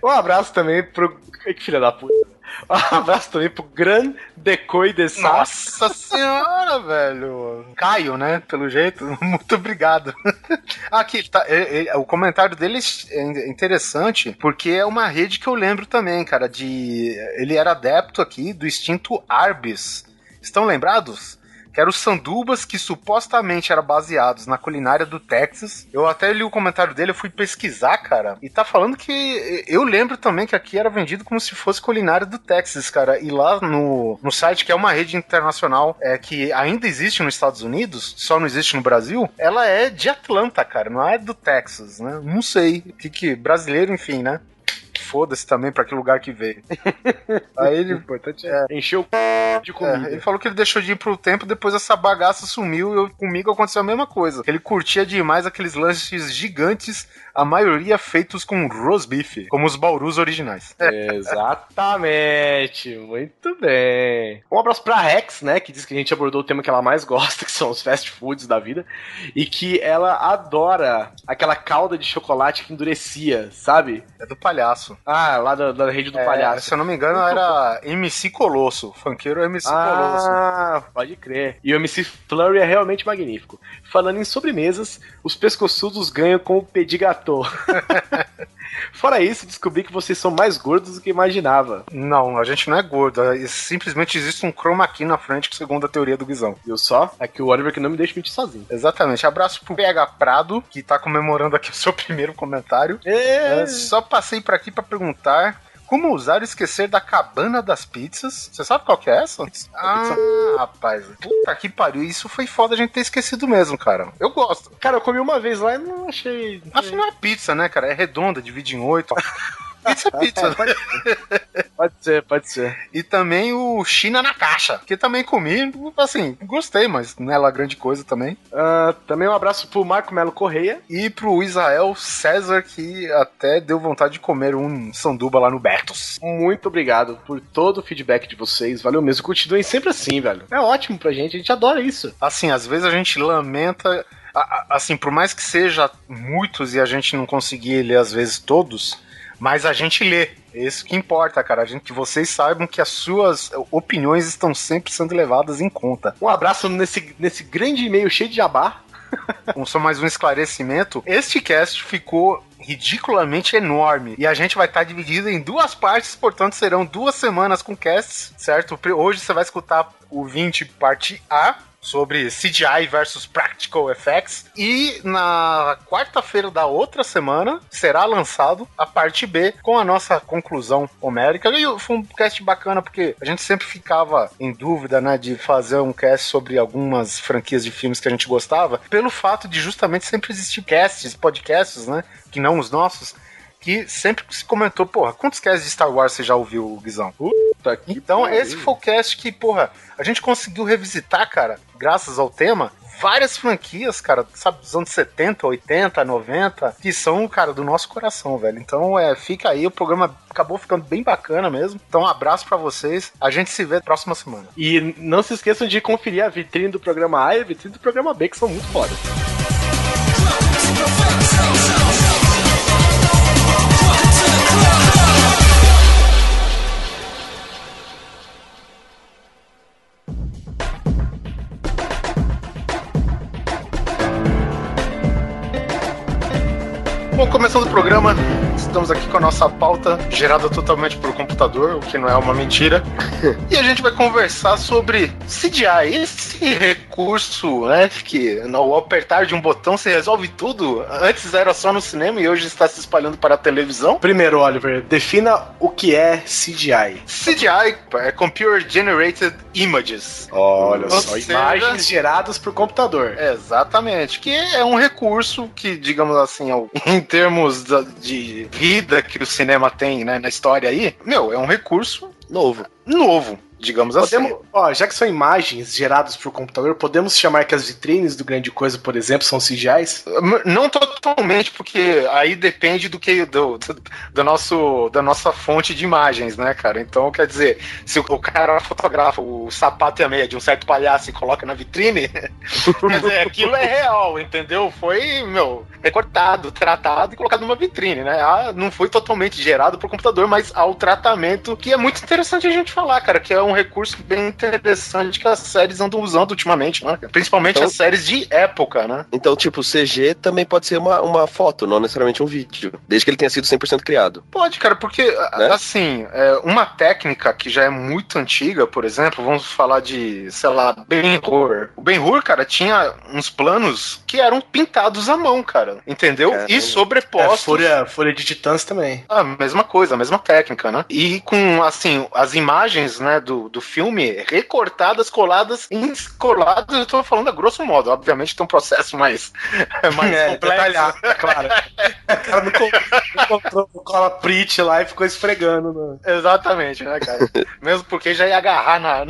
S1: Um abraço também pro. Que filha da puta. Um abraço também pro Gran Decoy de Sá.
S7: Nossa senhora, velho. Caio, né? Pelo jeito. Muito obrigado. Aqui, tá, é- é- o comentário dele é interessante, porque é uma rede que eu lembro também, cara, de... Ele era adepto aqui do extinto Arbis. Estão lembrados? Que eram os sandubas que supostamente eram baseados na culinária do Texas. Eu até li o comentário dele, eu fui pesquisar, cara, e tá falando que eu lembro também que aqui era vendido como se fosse culinária do Texas, cara. E lá no, no site, que é uma rede internacional é, que ainda existe nos Estados Unidos, só não existe no Brasil, ela é de Atlanta, cara, não é do Texas, né? Não sei. Que que. Brasileiro, enfim, né? Foda-se também pra que lugar que veio. Aí ele.
S1: O importante é encher o c... de
S7: É,
S1: comida.
S7: ele falou que ele deixou de ir pro tempo, depois essa bagaça sumiu e eu- comigo aconteceu a mesma coisa. Ele curtia demais aqueles lanches gigantes, a maioria feitos com roast beef, como os baurus originais.
S1: Exatamente, muito bem. Um abraço pra Rex, né, que diz que a gente abordou o tema que ela mais gosta, que são os fast foods da vida, e que ela adora aquela calda de chocolate que endurecia, sabe?
S7: É do palhaço.
S1: Ah, lá da, da rede do
S7: É,
S1: palhaço.
S7: Se eu não me engano, era MC Colosso. Funkeiro MC Colosso.
S1: Ah, pode crer. E o MC Flurry é realmente magnífico. Falando em sobremesas, os pescoçudos ganham com o pedigatô. Fora isso, descobri que vocês são mais gordos do que imaginava.
S7: Não, a gente não é gordo. é- Simplesmente existe um chroma key na frente, segundo a teoria do Guizão.
S1: Viu só? É que o Oliver que não me deixa mentir sozinho.
S7: Exatamente. Abraço pro PH Prado, que tá comemorando aqui o seu primeiro comentário. É, só passei por aqui pra perguntar como usar e esquecer da cabana das pizzas. Você sabe qual que é essa? Ah, rapaz. Puta que pariu. Isso foi foda a gente ter esquecido mesmo, cara. Eu gosto.
S1: Cara, eu comi uma vez lá e não achei.
S7: Acho que não é pizza, né, cara? É redonda, divide em oito. Pizza é pizza.
S1: pode, pode ser, pode ser.
S7: E também o China na caixa, que também comi, assim, gostei, mas não é lá grande coisa também.
S1: Ah, também um abraço pro Marco Melo Correia.
S7: E pro Israel César, que até deu vontade de comer um sanduba lá no Bertos.
S1: Muito obrigado por todo o feedback de vocês. Valeu mesmo. Continuem sempre assim, velho. É ótimo pra gente, a gente adora isso.
S7: Assim, às vezes a gente lamenta, assim, por mais que seja muitos e a gente não conseguir ler às vezes todos, mas a gente lê. É isso que importa, cara. A gente, que vocês saibam que as suas opiniões estão sempre sendo levadas em conta.
S1: Um abraço nesse, nesse grande e-mail cheio de jabá.
S7: Só mais um esclarecimento, este cast ficou ridiculamente enorme e a gente vai estar dividido em duas partes, portanto serão duas semanas com casts, certo? Hoje você vai escutar o 20 parte A sobre CGI versus Practical Effects. E na quarta-feira da outra semana será lançado a parte B com a nossa conclusão homérica. E foi um cast bacana porque a gente sempre ficava em dúvida, né, de fazer um cast sobre algumas franquias de filmes que a gente gostava, pelo fato de justamente sempre existir casts, podcasts, né, que não os nossos, que sempre se comentou, porra, quantos casts de Star Wars você já ouviu, Guizão?
S1: Puta
S7: Então, esse foi o cast que, porra, a gente conseguiu revisitar, cara, graças ao tema, várias franquias, cara, sabe, dos anos 70, 80, 90, que são, cara, do nosso coração, velho. Então, é, fica aí, o programa acabou ficando bem bacana mesmo. Então, um abraço pra vocês. A gente se vê próxima semana.
S1: E não se esqueçam de conferir a vitrine do programa A e a vitrine do programa B, que são muito fodas.
S7: Bom, começando o programa, estamos aqui com a nossa pauta gerada totalmente por computador, o que não é uma mentira. e a gente vai conversar sobre CGI, esse recurso, né, que ao apertar de um botão se resolve tudo. Antes era só no cinema e hoje está se espalhando para a televisão.
S1: Primeiro, Oliver, defina o que é CGI.
S7: CGI é Computer Generated Images.
S1: Olha
S7: Ou
S1: só,
S7: seja-
S1: imagens geradas por computador.
S7: Exatamente, que é um recurso que, digamos assim, em termos de vida que o cinema tem né, na história aí, meu, é um recurso
S3: Novo.
S7: novo, digamos assim.
S1: Podemos, ó, já que são imagens geradas por computador, podemos chamar que as vitrines do Grande Coisa, por exemplo, são CGIs?
S7: M- Não totalmente, porque aí depende do que do, do, do nosso da nossa fonte de imagens, né, cara? Então, quer dizer, se o, o cara fotografa o sapato e a meia de um certo palhaço e coloca na vitrine, quer dizer, aquilo é real, entendeu? Foi, meu, recortado, tratado e colocado numa vitrine, né? Ah, não foi totalmente gerado por computador, mas ao tratamento, que é muito interessante a gente falar, cara, que é um recurso bem interessante que as séries andam usando ultimamente, né? Principalmente
S3: Então-
S7: as séries de época, né?
S3: Então, tipo, CG também pode ser uma, uma foto, não necessariamente um vídeo. Desde que ele tenha sido 100% criado.
S7: Pode, cara, porque,
S3: Né?
S7: assim, é, uma técnica que já é muito antiga, por exemplo, vamos falar de, sei lá, Ben-Hur. O Ben-Hur, cara, tinha uns planos que eram pintados à mão, cara, entendeu?
S3: Caramba.
S7: E
S1: É,
S7: sobrepostos.
S1: folha, folha de titãs também.
S7: A mesma coisa, a mesma técnica, né? E com, assim, as imagens, né, do, do filme recortadas, coladas, em- coladas, eu tô falando a grosso modo, obviamente tem um processo mais, mais
S1: É,
S7: complexo.
S1: detalhado, é claro. O cara não não comprou cola print lá e ficou esfregando. No...
S7: Exatamente, né, cara? Mesmo porque já ia agarrar na,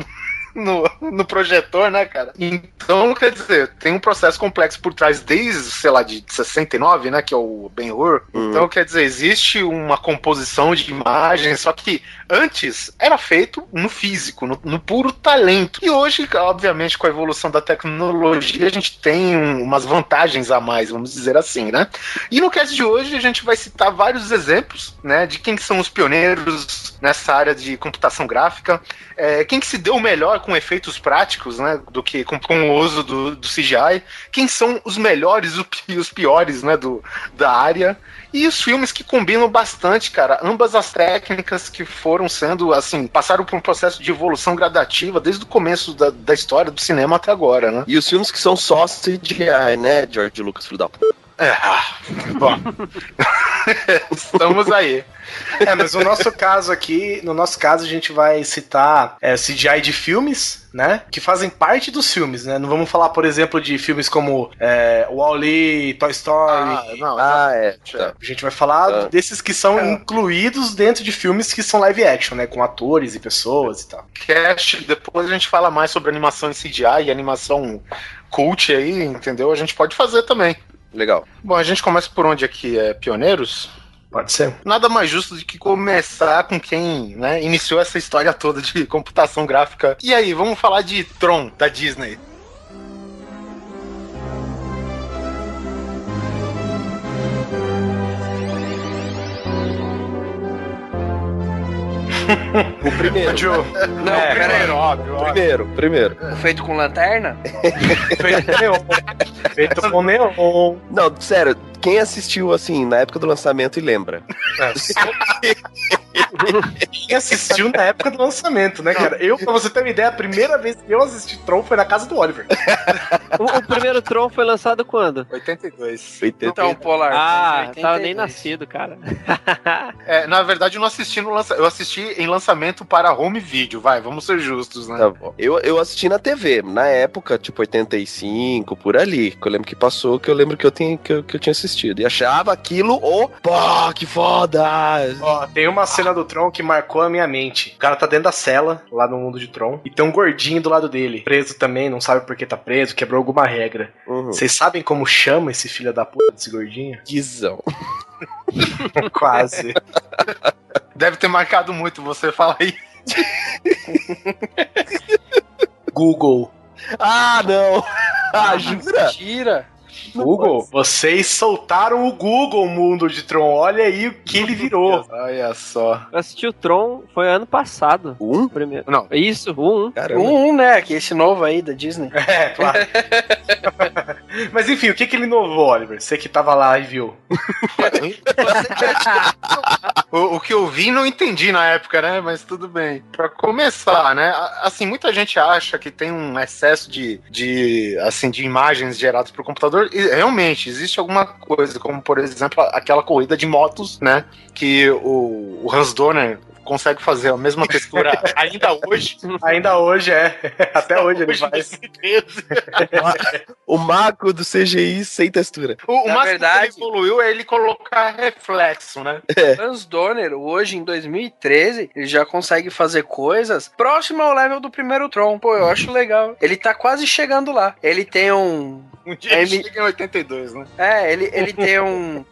S7: no, no projetor, né, cara? Então, quer dizer, tem um processo complexo por trás desde, sei lá, de 69, né, que é o Ben-Hur.
S3: Uhum.
S7: Então, quer dizer, existe uma composição de imagens, só que antes era feito no físico, no, no puro talento. E hoje, obviamente, com a evolução da tecnologia, a gente tem um- umas vantagens a mais, vamos dizer assim, né? E no cast de hoje a gente vai citar vários exemplos, né, de quem que são os pioneiros nessa área de computação gráfica, é, quem que se deu melhor com efeitos práticos, né, do que com, com o uso do, do CGI, quem são os melhores e os pi- os piores, né, do, da área, e os filmes que combinam bastante, cara, ambas as técnicas que foram sendo, assim, passaram por um processo de evolução gradativa desde o começo da, da história do cinema até agora, né?
S3: E os filmes que são só CGI, né, George Lucas, filho da puta?
S7: É, ah, bom, estamos aí.
S1: É, mas no nosso caso aqui, no nosso caso, a gente vai citar é, CGI de filmes, né? Que fazem parte dos filmes, né? Não vamos falar, por exemplo, de filmes como é, Wall-E, Toy Story.
S7: Ah, não,
S3: Ah, é. Tá.
S1: A gente vai falar
S3: Ah.
S1: desses que são incluídos dentro de filmes que são live action, né? Com atores e pessoas e tal.
S7: cast, depois a gente fala mais sobre animação em CGI e animação cult aí, entendeu? A gente pode fazer também.
S3: Legal.
S7: Bom, a gente começa por onde aqui? É pioneiros?
S1: Pode ser.
S7: Nada mais justo do que começar com quem né, iniciou essa história toda de computação gráfica. E aí, vamos falar de Tron, da Disney.
S3: O primeiro.
S2: Não,
S1: É,
S2: peraí.
S7: óbvio, óbvio.
S3: Primeiro, primeiro.
S2: Feito com lanterna?
S1: Feito com neon. Feito com neon.
S3: Não, sério, quem assistiu assim na época do lançamento e lembra?
S1: Quem assistiu na época do lançamento, né, cara? Eu, pra você ter uma ideia, a primeira vez que eu assisti Tron foi na casa do Oliver.
S8: O, o primeiro Tron foi lançado quando?
S7: 82.
S2: Então, Polar.
S8: Ah,
S2: 82.
S8: tava nem nascido, cara.
S7: É, na verdade, eu não assisti no lança... eu assisti em lançamento para home video, vai, vamos ser justos, né?
S3: Tá bom. Eu, eu assisti na TV, na época, tipo 85, por ali. Que eu lembro que passou, que eu lembro que eu, tinha, que eu, que eu tinha assistido. E achava aquilo, o pô, que foda!
S1: Ó, tem uma cena do Tron que marcou a minha mente. O cara tá dentro da cela, lá no mundo de Tron, e tem um gordinho do lado dele. Preso também, não sabe por que tá preso, quebrou alguma regra.
S3: Uhum.
S1: Vocês sabem como chama esse filho da puta desse gordinho?
S3: Guizão.
S1: Quase.
S7: Deve ter marcado muito você falar aí.
S1: Google.
S3: Ah, não! Ah, jura?
S2: Tira.
S1: Google? Vocês soltaram o Google mundo de Tron. Olha aí o que ele virou.
S7: Olha só.
S8: Eu assisti o Tron, foi ano passado.
S3: Um?
S8: Primeiro.
S7: Não.
S8: Isso, o um.
S3: Caramba.
S2: Um, um, né? Que esse novo aí da Disney.
S1: É, claro. Mas enfim, o que, que ele inovou, Oliver? Você que tava lá e viu.
S7: o, o que eu vi não entendi na época, né? Mas tudo bem. Pra começar, né? Assim, muita gente acha que tem um excesso de, de, assim, de imagens geradas por computador. Realmente, existe alguma coisa, como por exemplo, aquela corrida de motos, né? Que o, o Hans Donner consegue fazer a mesma textura ainda hoje.
S1: Ainda hoje é. Até hoje ele faz.
S3: O mago do CGI sem textura.
S7: O, o
S2: Na
S7: máximo
S2: verdade-
S7: que ele evoluiu é ele colocar reflexo, né?
S2: Hans Donner, hoje em 2013, ele já consegue fazer coisas próximo ao level do primeiro Tron. Pô, eu acho legal. Ele tá quase chegando lá. Ele tem um.
S7: Um dia ele
S2: Ele-
S7: chega em 82, né?
S2: É, ele, ele tem um,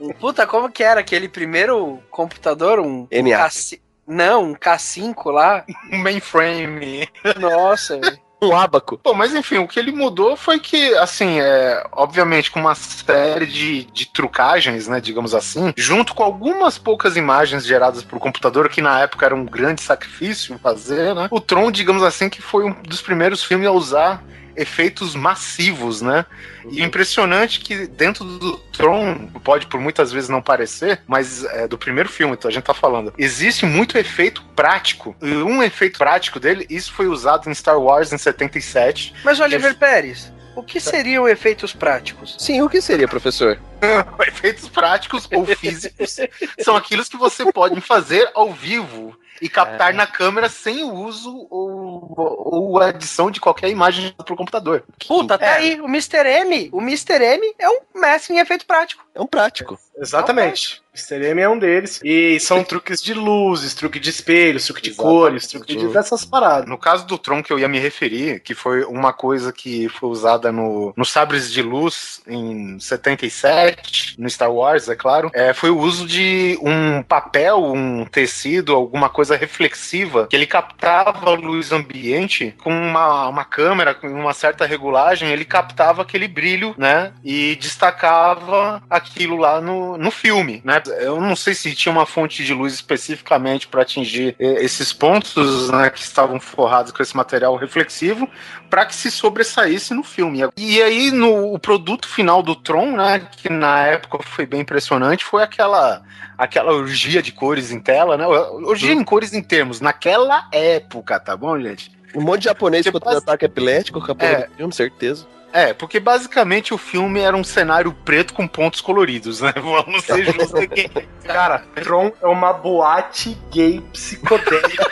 S2: um- Puta, como que era aquele primeiro computador? Um.
S3: NA.
S2: K5 Não, um K5 lá.
S7: Um mainframe.
S2: Nossa, velho.
S3: Um ábaco.
S7: Bom, mas enfim, o que ele mudou foi que, assim, é, obviamente com uma série de, de trucagens, né, digamos assim, junto com algumas poucas imagens geradas por computador, que na época era um grande sacrifício fazer, né, o Tron, digamos assim, que foi um dos primeiros filmes a usar efeitos massivos, né? E impressionante que dentro do Tron, pode por muitas vezes não parecer, mas é do primeiro filme, então a gente tá falando, existe muito efeito prático. E um efeito prático dele, isso foi usado em Star Wars em 77,
S2: Mas, Oliver Pérez, o que seriam efeitos práticos?
S3: Sim, o que seria, professor?
S7: efeitos práticos ou físicos são aqueles que você pode fazer ao vivo e captar na câmera sem o uso ou, ou adição de qualquer imagem pro computador.
S2: Puta, tá
S7: É.
S2: aí, o Mr. M. O Mr. M é um mestre em efeito prático.
S3: É um prático.
S1: Exatamente. Mr. M é um deles. E são truques de luzes, truque de espelhos, truque de
S3: Exatamente.
S1: cores, truque de dessas paradas.
S7: No caso do Tron que eu ia me referir, que foi uma coisa que foi usada no, no Sabres de Luz em 77, no Star Wars, é claro, é, foi o uso de um papel, um tecido, alguma coisa reflexiva, que ele captava a luz ambiente com uma, uma câmera, com uma certa regulagem, ele captava aquele brilho, né? E destacava aquilo lá no, no filme, né? Eu não sei se tinha uma fonte de luz especificamente para atingir eh, esses pontos, né, que estavam forrados com esse material reflexivo, para que se sobressaísse no filme. E aí no o produto final do Tron, né, que na época foi bem impressionante, foi aquela aquela orgia de cores em tela, né? Orgia em cores em termos naquela época, tá bom, gente?
S3: Um monte de japonês
S7: Tipo,
S3: contra ataque epilético, com a porra
S7: É.
S3: filme, certeza.
S7: É, porque basicamente o filme era um cenário preto com pontos coloridos, né? Vamos ser justos aqui.
S1: Cara, Tron é uma boate gay psicodélica.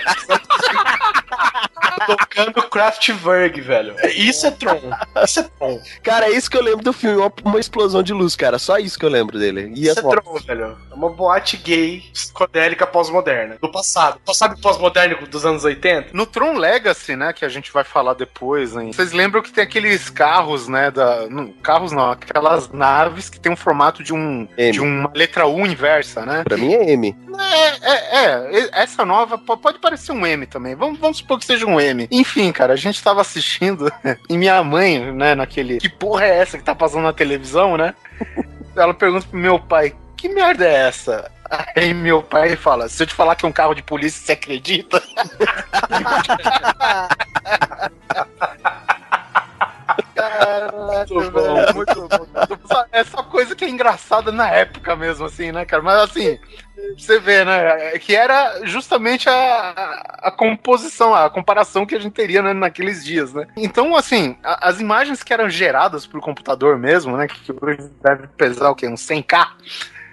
S1: Tocando Kraftwerk, velho. Isso é Tron. Isso é Tron.
S3: Cara, é isso que eu lembro do filme, uma, uma explosão de luz, cara. Só isso que eu lembro dele. E
S1: Isso é
S3: fotos.
S1: Tron, velho. É uma boate gay psicodélica pós-moderna. Do passado. Só sabe pós-moderno dos anos 80?
S7: No Tron Legacy, né, que a gente vai falar depois, hein, vocês lembram que tem aqueles carros, né, da, não, carros não, aquelas naves que tem um formato de um
S3: M.
S7: de uma letra U inversa, né?
S3: Pra mim é M.
S7: É, é, é, essa nova po- pode parecer um M também. Vamos, vamos supor que seja um M. Enfim, cara, a gente tava assistindo e minha mãe, né, naquele. Que porra é essa que tá passando na televisão, né? Ela pergunta pro meu pai: que merda é essa? Aí meu pai fala: se eu te falar que é um carro de polícia, você acredita? Caralho, velho, muito bom. Essa- Essa coisa que é engraçada na época mesmo, assim, né, cara? Mas assim, você vê, né? Que era justamente a, a, a composição, a comparação que a gente teria né, naqueles dias, né? Então, assim, a- as imagens que eram geradas por computador mesmo, né? Que hoje deve pesar o quê? Uns 100k.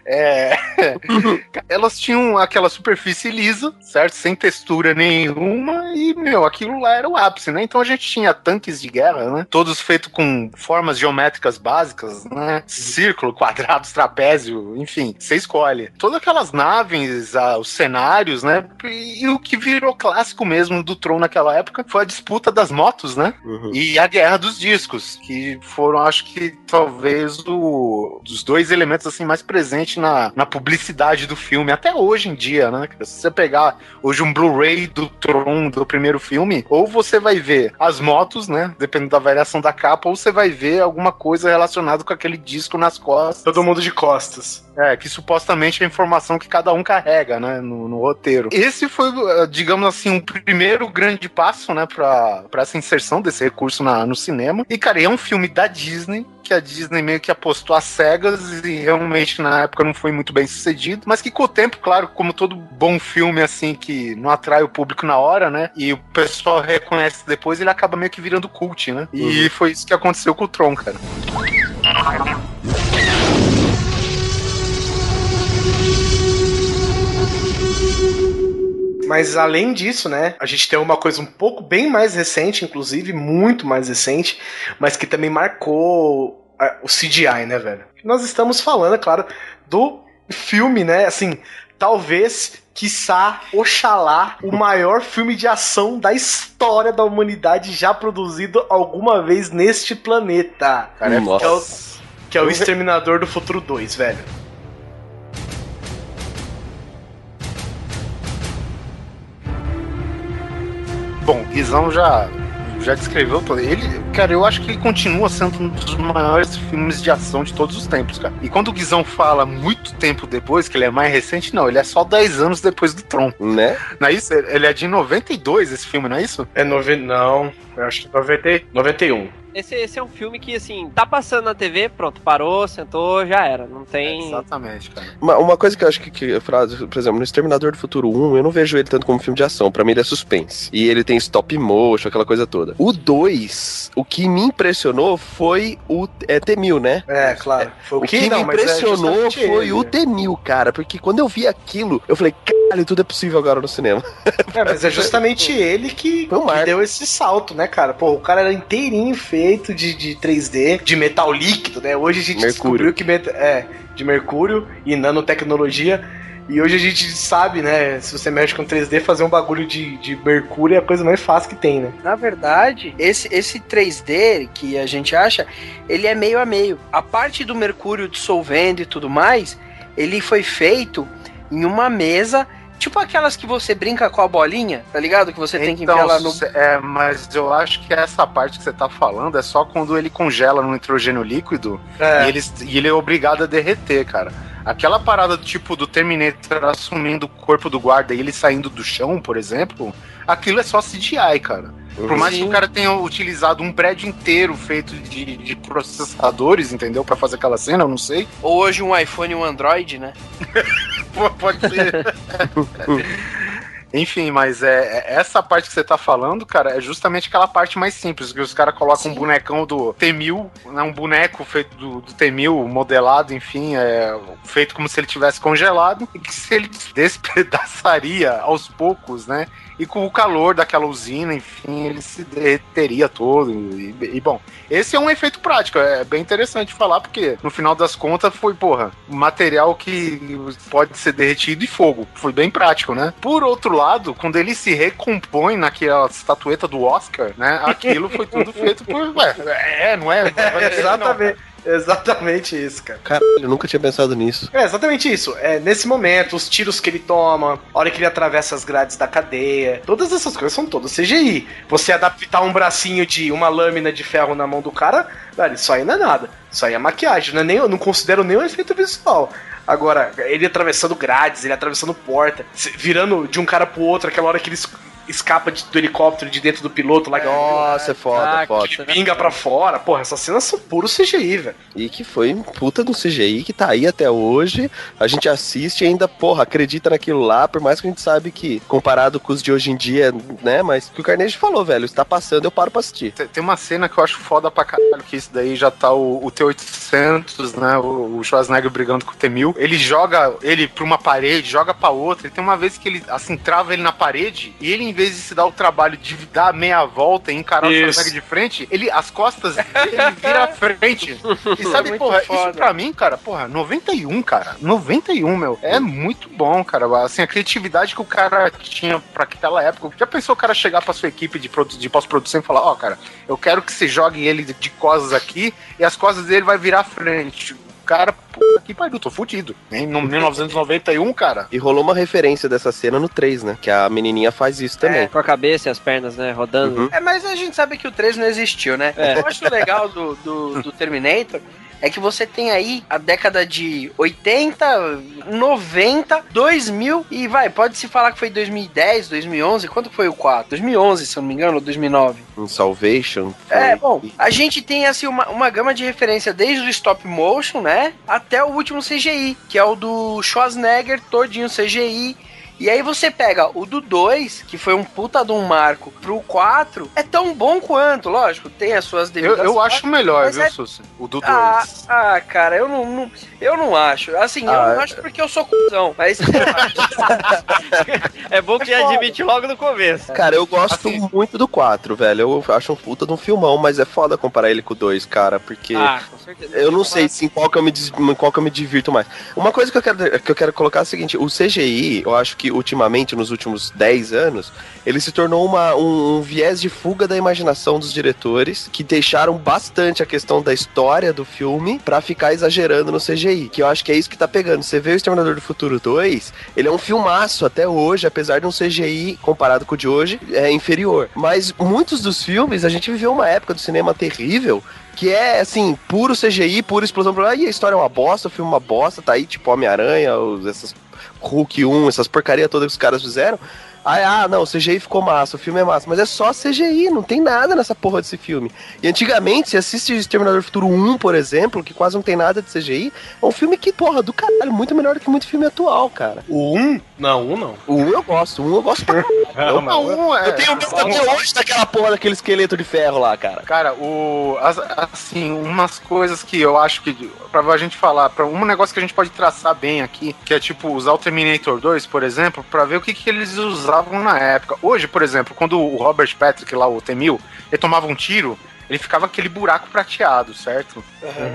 S7: É, elas tinham aquela superfície lisa, certo? Sem textura nenhuma, e, meu, aquilo lá era o ápice, né? Então a gente tinha tanques de guerra, né? Todos feitos com formas geométricas básicas, né? Círculo, quadrados, trapézio, enfim, você escolhe. Todas aquelas naves, ah, os cenários, né? E, o que virou clássico mesmo do Tron naquela época foi a disputa das motos, né? E a guerra dos discos, que foram, acho que, talvez, o, os dois elementos assim mais presentes principalmente na, na publicidade do filme, até hoje em dia, né? Se você pegar hoje um Blu-ray do Tron do primeiro filme, ou você vai ver as motos, né? Dependendo da variação da capa, ou você vai ver alguma coisa relacionada com aquele disco nas costas.
S1: Todo mundo de costas.
S7: É, que supostamente é a informação que cada um carrega, né, no, no roteiro. Esse foi, eh, digamos assim, um primeiro grande passo, né, pra, pra essa inserção desse recurso na, no cinema. E, cara, é um filme da Disney, que a Disney meio que apostou às cegas e realmente na época não foi muito bem sucedido, mas que com o tempo, claro, como todo bom filme assim que não atrai o público na hora, né? E o pessoal reconhece depois, ele acaba meio que virando cult, né? E foi isso que aconteceu com o Tron, cara.
S1: Mas além disso, né, a gente tem uma coisa um pouco bem mais recente, inclusive, muito mais recente, mas que também marcou ah, o CGI, né, velho? Nós estamos falando, é claro, do filme, né, assim, talvez, quiçá, oxalá, o maior filme de ação da história da humanidade já produzido alguma vez neste planeta.
S3: Cara, é
S1: Que é o, que é o Exterminador do Futuro 2, velho.
S7: Bom, Guizão já, já descreveu todo. Ele, cara, eu acho que ele continua sendo um dos maiores filmes de ação de todos os tempos, cara. E quando o Guizão fala muito tempo depois, que ele é mais recente, não, ele é só 10 anos depois do Tron.
S3: Né?
S7: Não é isso? Ele é de 92 esse filme, não é isso?
S1: É nove... Não, eu acho que 90... 91.
S8: Esse, esse é um filme que, assim, tá passando na TV, pronto, parou, sentou, já era. Não tem.
S7: Exatamente, cara.
S3: Uma, uma coisa que eu acho que, que frase, por exemplo, no Exterminador do Futuro 1, eu não vejo ele tanto como filme de ação. Pra mim ele é suspense. E ele tem stop motion, aquela coisa toda. O 2, o que me impressionou foi o é, T-1000, né?
S1: É, claro. Foi
S3: O que, me
S1: mas é
S3: impressionou
S1: justamente
S3: foi
S1: ele.
S3: o T-1000, cara. Porque quando eu vi aquilo, eu falei, caralho, tudo é possível agora no cinema.
S1: É, mas é justamente ele que,
S3: um
S1: que deu esse salto, né, cara? Pô, o cara era inteirinho feito de, de 3D, de metal líquido, né? Hoje a gente
S3: Mercúrio.
S1: descobriu que meta- é de mercúrio e nanotecnologia. E hoje a gente sabe, né? Se você mexe com 3D, fazer um bagulho de, de mercúrio é a coisa mais fácil que tem, né?
S2: Na verdade, esse, esse 3D que a gente acha, ele é meio a meio. A parte do mercúrio dissolvendo e tudo mais, ele foi feito em uma mesa, tipo aquelas que você brinca com a bolinha, tá ligado? Que você tem que enfiar lá no.
S7: é, mas eu acho que essa parte que você tá falando é só quando ele congela no nitrogênio líquido
S1: É.
S7: e, ele, e ele é obrigado a derreter, cara. Aquela parada do tipo do Terminator assumindo o corpo do guarda e ele saindo do chão, por exemplo, aquilo é só CGI, cara. Por mais que o cara tenha utilizado um prédio inteiro feito de, de processadores, entendeu? Pra fazer aquela cena, eu não sei.
S2: Ou hoje um iPhone e um Android, né?
S7: Pô, Pode ser. Enfim, mas é, é- essa parte que você tá falando, cara, é justamente aquela parte mais simples, que os caras colocam um bonecão do T-1000, né, um boneco feito do, do T-1000, modelado, enfim, é, feito como se ele tivesse congelado, e que se ele despedaçaria aos poucos, né, e com o calor daquela usina, enfim, ele se derreteria todo, e, e, bom, esse é um efeito prático, é bem interessante falar, porque no final das contas foi, porra, material que pode ser derretido e fogo. Foi bem prático, né? Por outro lado, quando ele se recompõe naquela estatueta do Oscar, né? Aquilo foi tudo feito por. Ué, é, não é? Não dizer que não.
S1: exatamente, exatamente isso, cara.
S3: Caralho, eu nunca tinha pensado nisso.
S1: É exatamente isso. É, nesse momento, os tiros que ele toma, a hora que ele atravessa as grades da cadeia, todas essas coisas são todas CGI. Você adaptar um bracinho de uma lâmina de ferro na mão do cara, velho, isso aí não é nada. Isso aí é maquiagem, não é nem, eu não considero nem um efeito visual. Agora, ele atravessando grades, ele atravessando porta, virando de um cara pro outro, aquela hora que ele es- escapa de- do helicóptero de dentro do piloto lá, que
S3: Nossa, é foda,
S8: Ah,
S3: foda.
S8: que-
S1: pinga pra fora. Porra, essas cenas são puro CGI, velho.
S3: E que foi puta do CGI que tá aí até hoje. A gente assiste e ainda, porra, acredita naquilo lá, por mais que a gente sabe que, comparado com os de hoje em dia, né? Mas que o Carnegie falou, velho, está passando, eu paro pra assistir.
S7: Tem- Tem uma cena que eu acho foda pra caralho, que isso daí já tá o, o T-800, né? O, o Schwarzenegger brigando com o T-1000. Ele joga ele pra uma parede, joga pra outra. E tem uma vez que ele, assim, trava ele na parede e ele, em vez de se dar o trabalho de dar meia volta e encarar
S1: Isso.
S7: o Schwarzenegger de frente, ele, as costas dele vira à frente. E sabe,
S2: Muito
S7: porra,
S2: foda.
S7: isso pra mim, cara, porra, 91, cara. 91, meu. É muito bom, cara. Assim, a criatividade que o cara tinha pra aquela época. Já pensou o cara chegar pra sua equipe de, de pós-produção e falar, ó, cara, eu quero que você jogue ele de, de costas aqui e as costas dele vai virar à frente. Cara, puta que pariu, tô fudido. Em no 1991, cara.
S3: E rolou uma referência dessa cena no 3, né? Que a menininha faz isso também.
S8: Com a cabeça e as pernas, né, rodando.
S3: Uhum.
S2: É, mas a gente sabe que o 3 não existiu, né?
S8: É.
S2: Eu acho legal do, do, do Terminator é que você tem aí a década de 80, 90, 2000 e vai, pode se falar que foi 2010, 2011, quanto foi o 4? 2011, se eu não me engano, ou 2009.
S3: Em Salvation.
S2: É,
S3: foi-
S2: bom, a gente tem assim uma, uma gama de referência desde o stop motion, né, até o último CGI, que é o do Schwarzenegger, todinho CGI. E aí você pega o do 2, que foi um puta de um marco, pro 4, é tão bom quanto, lógico, tem as suas
S7: Eu,
S2: devidas
S7: eu acho melhor, viu,
S2: é-
S7: Susi? O do 2.
S2: Ah, ah, cara, eu não, não- eu não acho. Assim, eu
S3: Ah,
S2: não acho porque eu sou cuzão, mas
S8: É bom que admite logo no começo.
S3: Cara, eu gosto
S7: Assim-
S3: muito do 4, velho. Eu acho um puta de um filmão, mas é foda comparar ele com o 2, cara, porque.
S8: Ah, com certeza.
S3: Eu não sei se em qual que eu me, des- em qual que eu me divirto mais. Uma coisa que eu quero, que eu quero colocar é o seguinte: o CGI, eu acho que ultimamente, nos últimos 10 anos, ele se tornou uma, um, um viés de fuga da imaginação dos diretores, que deixaram bastante a questão da história do filme pra ficar exagerando no CGI. Que eu acho que é isso que tá pegando. Você vê o Exterminador do Futuro 2, ele é um filmaço até hoje, apesar de um CGI comparado com o de hoje, é inferior. Mas muitos dos filmes, a gente viveu uma época do cinema terrível que é, assim, puro CGI, pura explosão. Aí a história é uma bosta, o filme é uma bosta, tá aí, tipo, Homem-Aranha, essas Hulk 1, essas porcaria todas que os caras fizeram. Aí, ah, não, o CGI ficou massa, o filme é massa, mas é só CGI, não tem nada nessa porra desse filme. E antigamente, você assiste Exterminador do Futuro 1, por exemplo, que quase não tem nada de CGI, é um filme que, porra, do caralho, muito melhor do que muito filme atual, cara.
S1: O 1? Não, o 1 não.
S3: O 1 eu gosto, o 1 eu gosto pra. Eu,
S7: Não, um é-
S3: eu tenho medo até hoje daquela porra daquele esqueleto de ferro lá, cara.
S7: Cara, o as- assim, umas coisas que eu acho que pra a gente falar, para um negócio que a gente pode traçar bem aqui, que é tipo usar o Terminator 2, por exemplo, pra ver o que, que eles usavam na época. Hoje, por exemplo, quando o Robert Patrick lá, o T-1000, ele tomava um tiro, ele ficava aquele buraco prateado, certo?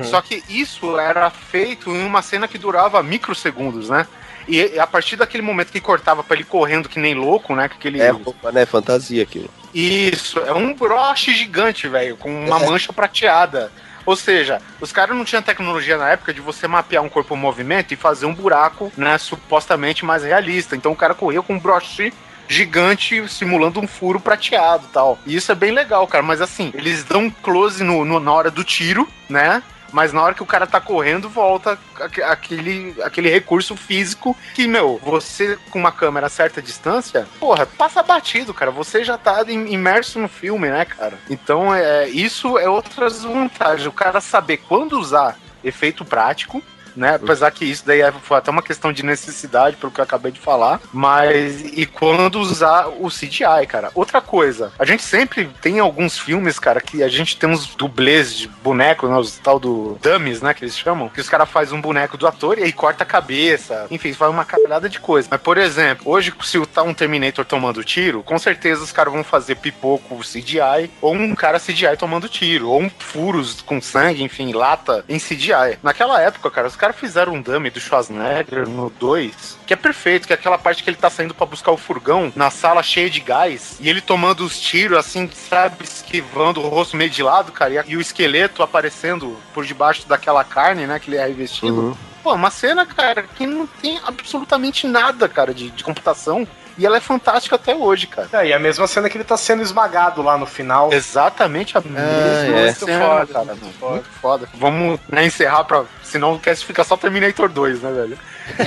S7: Só que isso era feito em uma cena que durava microsegundos, né? E a partir daquele momento que cortava pra ele correndo que nem louco, né? Com aquele
S3: É roupa, né? Fantasia aquilo.
S7: isso, é um broche gigante, velho, com uma mancha prateada. Ou seja, os caras não tinham tecnologia na época de você mapear um corpo em movimento e fazer um buraco, né, supostamente mais realista. Então o cara corria com um broche gigante simulando um furo prateado tal. E isso é bem legal, cara. Mas assim, eles dão close no, no- na hora do tiro, né? Mas na hora que o cara tá correndo, volta aque- aquele, aquele recurso físico que, meu, você com uma câmera a certa distância, porra, passa batido, cara. Você já tá im- imerso no filme, né, cara? Então, é, isso é outras vantagens. O cara saber quando usar efeito prático, né? Apesar que isso daí é- foi até uma questão de necessidade, pelo que eu acabei de falar. Mas, e quando usar o CGI, cara. Outra coisa, a gente sempre tem alguns filmes, cara, que a gente tem uns dublês de boneco, né? Os tal do dummies, né? Que eles chamam. Que os caras fazem um boneco do ator e aí corta a cabeça. Enfim, faz uma caralhada de coisa. Mas, por exemplo, hoje, se tá um Terminator tomando tiro, com certeza os caras vão fazer pipoco CGI, ou um cara CGI tomando tiro, ou um furos com sangue, enfim, lata em CGI. Naquela época, cara, os caras fizeram um dummy do Schwarzenegger no 2, que é perfeito, que é aquela parte que ele tá saindo pra buscar o furgão na sala cheia de gás, e ele tomando os tiros, assim, sabe, esquivando o rosto meio de lado, cara, e e o esqueleto aparecendo por debaixo daquela carne, né, que ele é revestido.
S3: Uhum.
S7: Pô, uma cena, cara, que não tem absolutamente nada, cara, de, de computação. E ela é fantástica até hoje, cara.
S1: É, e a mesma cena que ele tá sendo esmagado lá no final.
S7: Exatamente a mesma
S3: é.
S7: cena,
S1: Muito foda,
S7: cara.
S1: muito
S7: Muito
S1: foda.
S7: foda. Vamos né, encerrar pra. Senão o cast fica só Terminator 2, né, velho?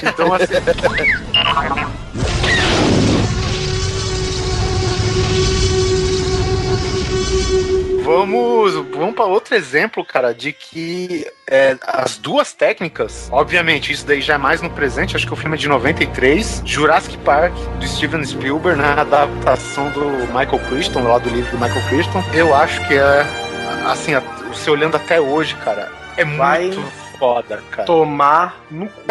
S7: Então, assim. Vamos, vamos para outro exemplo, cara, de que é, as duas técnicas, obviamente, isso daí já é mais no presente, acho que o filme é de 93, Jurassic Park, do Steven Spielberg, na adaptação do Michael Crichton, lá do livro do Michael Crichton, eu acho que é, assim, você olhando até hoje, cara, é
S1: Vai
S7: muito foda, cara.
S1: Tomar no cu.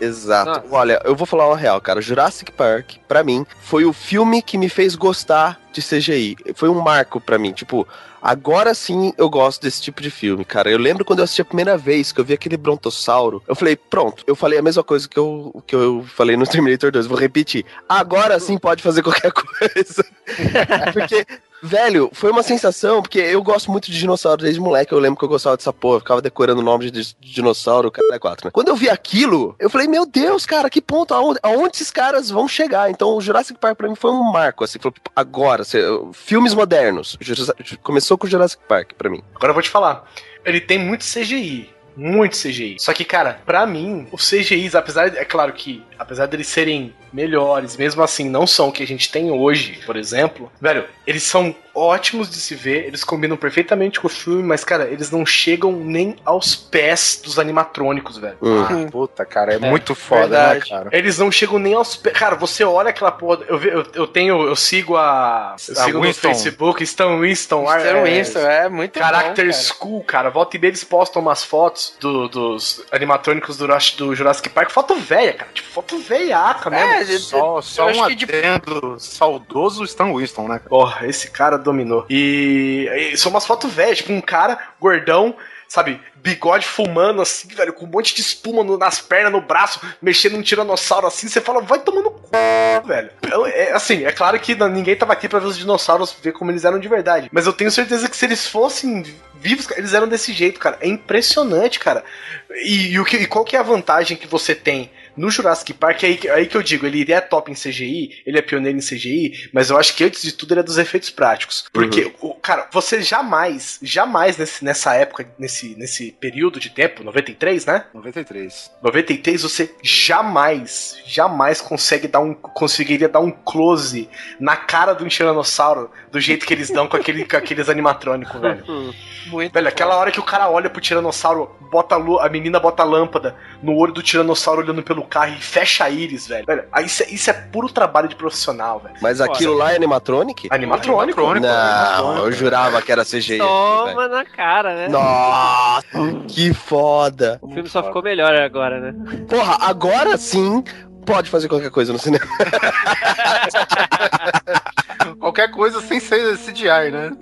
S3: Exato.
S8: Nossa.
S3: Olha, eu vou falar uma real, cara. Jurassic Park, pra mim, foi o filme que me fez gostar de CGI. Foi um marco pra mim. Tipo, agora sim eu gosto desse tipo de filme, cara. Eu lembro quando eu assisti a primeira vez que eu vi aquele brontossauro. Eu falei, pronto. Eu falei a mesma coisa que eu, que eu falei no Terminator 2. Vou repetir. Agora sim pode fazer qualquer coisa. Porque Velho, foi uma sensação, porque eu gosto muito de dinossauro desde moleque. Eu lembro que eu gostava dessa porra. Ficava decorando o nome de, de dinossauro, cara, é quatro, né? Quando eu vi aquilo, eu falei, meu Deus, cara, que ponto? Aonde, aonde esses caras vão chegar? Então, o Jurassic Park pra mim foi um marco, assim. Falou, agora, cê- filmes modernos. Começou com o Jurassic Park pra mim.
S1: Agora eu vou te falar. Ele tem muito CGI. Muito CGI. Só que, cara, pra mim, os CGIs, apesar. É claro que, apesar deles serem melhores, mesmo assim, não são o que a gente tem hoje, por exemplo. Velho, eles são ótimos de se ver, eles combinam perfeitamente com o filme, mas, cara, eles não chegam nem aos pés dos animatrônicos, velho.
S3: Hum.
S7: Ah, puta, cara, é, muito foda,
S2: verdade.
S7: né, cara?
S1: Eles não chegam nem aos pés. Cara, você olha aquela porra. Eu, eu, eu tenho. Eu sigo a. Eu
S7: A
S1: sigo
S7: Winston.
S1: no Facebook, Stan Winston.
S2: Stan
S1: é,
S2: Winston, é muito
S1: Character
S2: bom, cara.
S1: School, cara. Volta e meia eles postam umas fotos do- dos animatrônicos do, do Jurassic Park. Foto velha, cara. Tipo, foto velhaca mesmo.
S2: É, de-
S7: Só, só
S2: eu acho
S7: um
S2: que de-
S7: adendo saudoso Stan Winston, né?
S1: Porra, esse cara dominou. E, e são umas fotos velhas, tipo, um cara gordão, sabe, bigode fumando assim, velho, com um monte de espuma no- nas pernas, no braço, mexendo um tiranossauro assim, você fala, vai tomando cu, velho. É, assim, é claro que não- ninguém tava aqui pra ver os dinossauros, ver como eles eram de verdade. Mas eu tenho certeza que se eles fossem vivos, eles eram desse jeito, cara. É impressionante, cara. E, e o que, e qual que é a vantagem que você tem no Jurassic Park? É aí, que- aí que eu digo, ele é top em CGI, ele é pioneiro em CGI, mas eu acho que antes de tudo ele é dos efeitos práticos. Porque, o, cara, você jamais, jamais nesse, nessa época, nesse, nesse período de tempo, 93, né?
S7: 93.
S1: 93, você jamais, jamais consegue dar um, conseguiria dar um close na cara de um tiranossauro do jeito que eles dão com, aquele, com aqueles animatrônicos, velho.
S2: Muito
S1: Velho, aquela hora que o cara olha pro tiranossauro, bota a, lu- a menina bota a lâmpada no olho do tiranossauro olhando pelo carro e fecha a íris, velho. Velho, isso, é- isso é puro trabalho de profissional, velho.
S3: Mas aquilo lá é animatronic?
S1: Animatrônico.
S7: Animatrônico.
S3: Não, eu jurava que era CGI.
S8: Toma na cara, né?
S3: Nossa, que foda.
S8: O filme só ficou melhor agora, né?
S3: Porra, agora sim pode fazer qualquer coisa no cinema.
S7: Qualquer coisa sem ser CGI, né?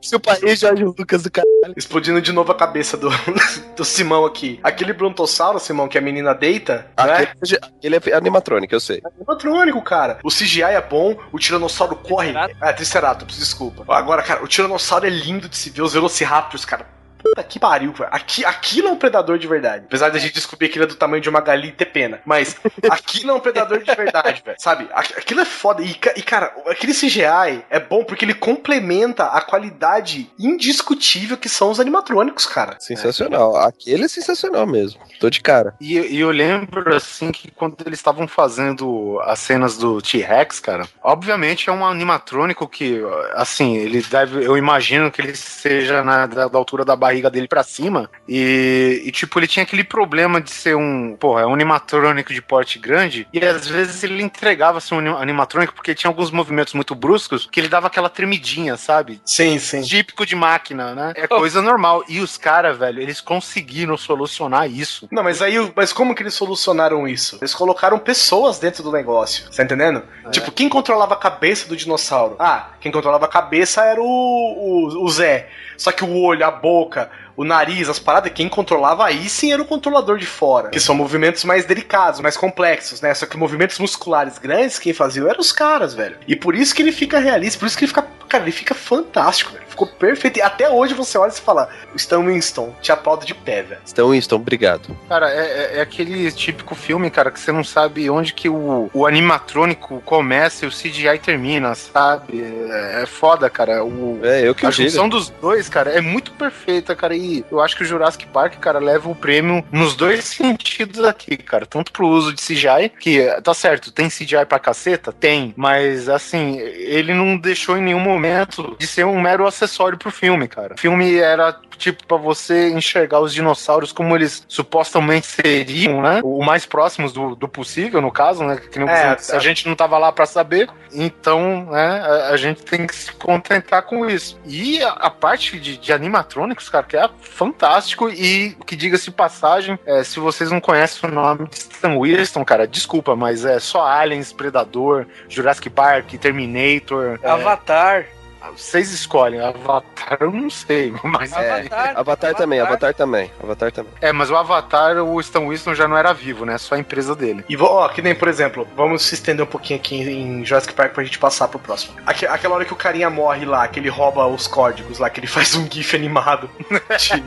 S3: Se o país Jorge Lucas do cara.
S1: Explodindo de novo a cabeça do, do Simão aqui. Aquele brontossauro, Simão, que a menina deita, né?
S3: Aquele, aquele é animatrônico, eu sei.
S1: animatrônico, cara. O CGI é bom, o Tiranossauro corre. Ah, Triceratops, desculpa. Agora, cara, o Tiranossauro é lindo de se ver, os Velociraptors, cara. Puta que pariu, velho. Aqui, aquilo é um predador de verdade. Apesar da gente descobrir que ele é do tamanho de uma galinha e ter pena. Mas aquilo é um predador de verdade, velho. Sabe? Aqu- Aquilo é foda. E, e, cara, aquele CGI é bom porque ele complementa a qualidade indiscutível que são os animatrônicos, cara.
S3: Sensacional. Aquele é sensacional mesmo. Tô de cara.
S7: E, e eu lembro, assim, que quando eles estavam fazendo as cenas do T-Rex, cara, obviamente é um animatrônico que, assim, ele deve, eu imagino que ele seja na, da, da altura da barriga dele pra cima, e, e, tipo, ele tinha aquele problema de ser um, porra, é um animatrônico de porte grande, e às vezes ele entregava ser um ani- animatrônico porque tinha alguns movimentos muito bruscos que ele dava aquela tremidinha, sabe?
S1: Sim, sim.
S7: Típico de máquina, né? É coisa normal. E os caras, velho, eles conseguiram solucionar isso.
S1: Não, mas aí, o- mas como que eles solucionaram isso? Eles colocaram pessoas dentro do negócio, tá entendendo? Tipo, quem controlava a cabeça do dinossauro? Ah, quem controlava a cabeça era o, o, o Zé. Só que o olho, a boca, o nariz, as paradas, quem controlava aí sim era o controlador de fora. Que são movimentos mais delicados, mais complexos, né? Só que movimentos musculares grandes, quem fazia eram os caras, velho. E por isso que ele fica realista, por isso que ele fica. Cara, ele fica fantástico, velho. Ficou perfeito. E até hoje você olha e fala: Stan Winston, te aplaudo de pé, velho.
S3: Então, Winston, obrigado.
S7: Cara, é, é- é aquele típico filme, cara, que você não sabe onde que o, o animatrônico começa e o CGI termina, sabe? É, é foda, cara. O,
S3: É, eu que
S7: a junção dos dois, cara, é muito perfeita, cara. E eu acho que o Jurassic Park, cara, leva o prêmio nos dois sentidos aqui, cara. Tanto pro uso de CGI, que tá certo, tem CGI pra caceta? Tem. Mas, assim, ele não deixou em nenhum momento de ser um mero acessório pro filme, cara. O filme era tipo, pra você enxergar os dinossauros como eles supostamente seriam, né? O mais próximos do, do possível, no caso, né? Que nem
S1: É,
S7: a gente não tava lá pra saber. Então, né, a, a gente tem que se contentar com isso. E a, a parte de, de animatrônicos, cara, que é fantástico. E que diga-se passagem, é, se vocês não conhecem o nome de Stan Winston, cara, desculpa, mas é só Aliens, Predador, Jurassic Park, Terminator. é,
S2: Avatar.
S7: Vocês escolhem. Avatar eu não sei, mas.
S3: É,
S8: Avatar,
S3: Avatar também, Avatar também, Avatar também.
S7: É, mas o Avatar, o Stan Winston já não era vivo, né? Só a empresa dele.
S1: E, ó, que nem, por exemplo, vamos se estender um pouquinho aqui em Jurassic Park pra gente passar pro próximo. Aque- aquela hora que o carinha morre lá, que ele rouba os códigos lá, que ele faz um gif animado. de-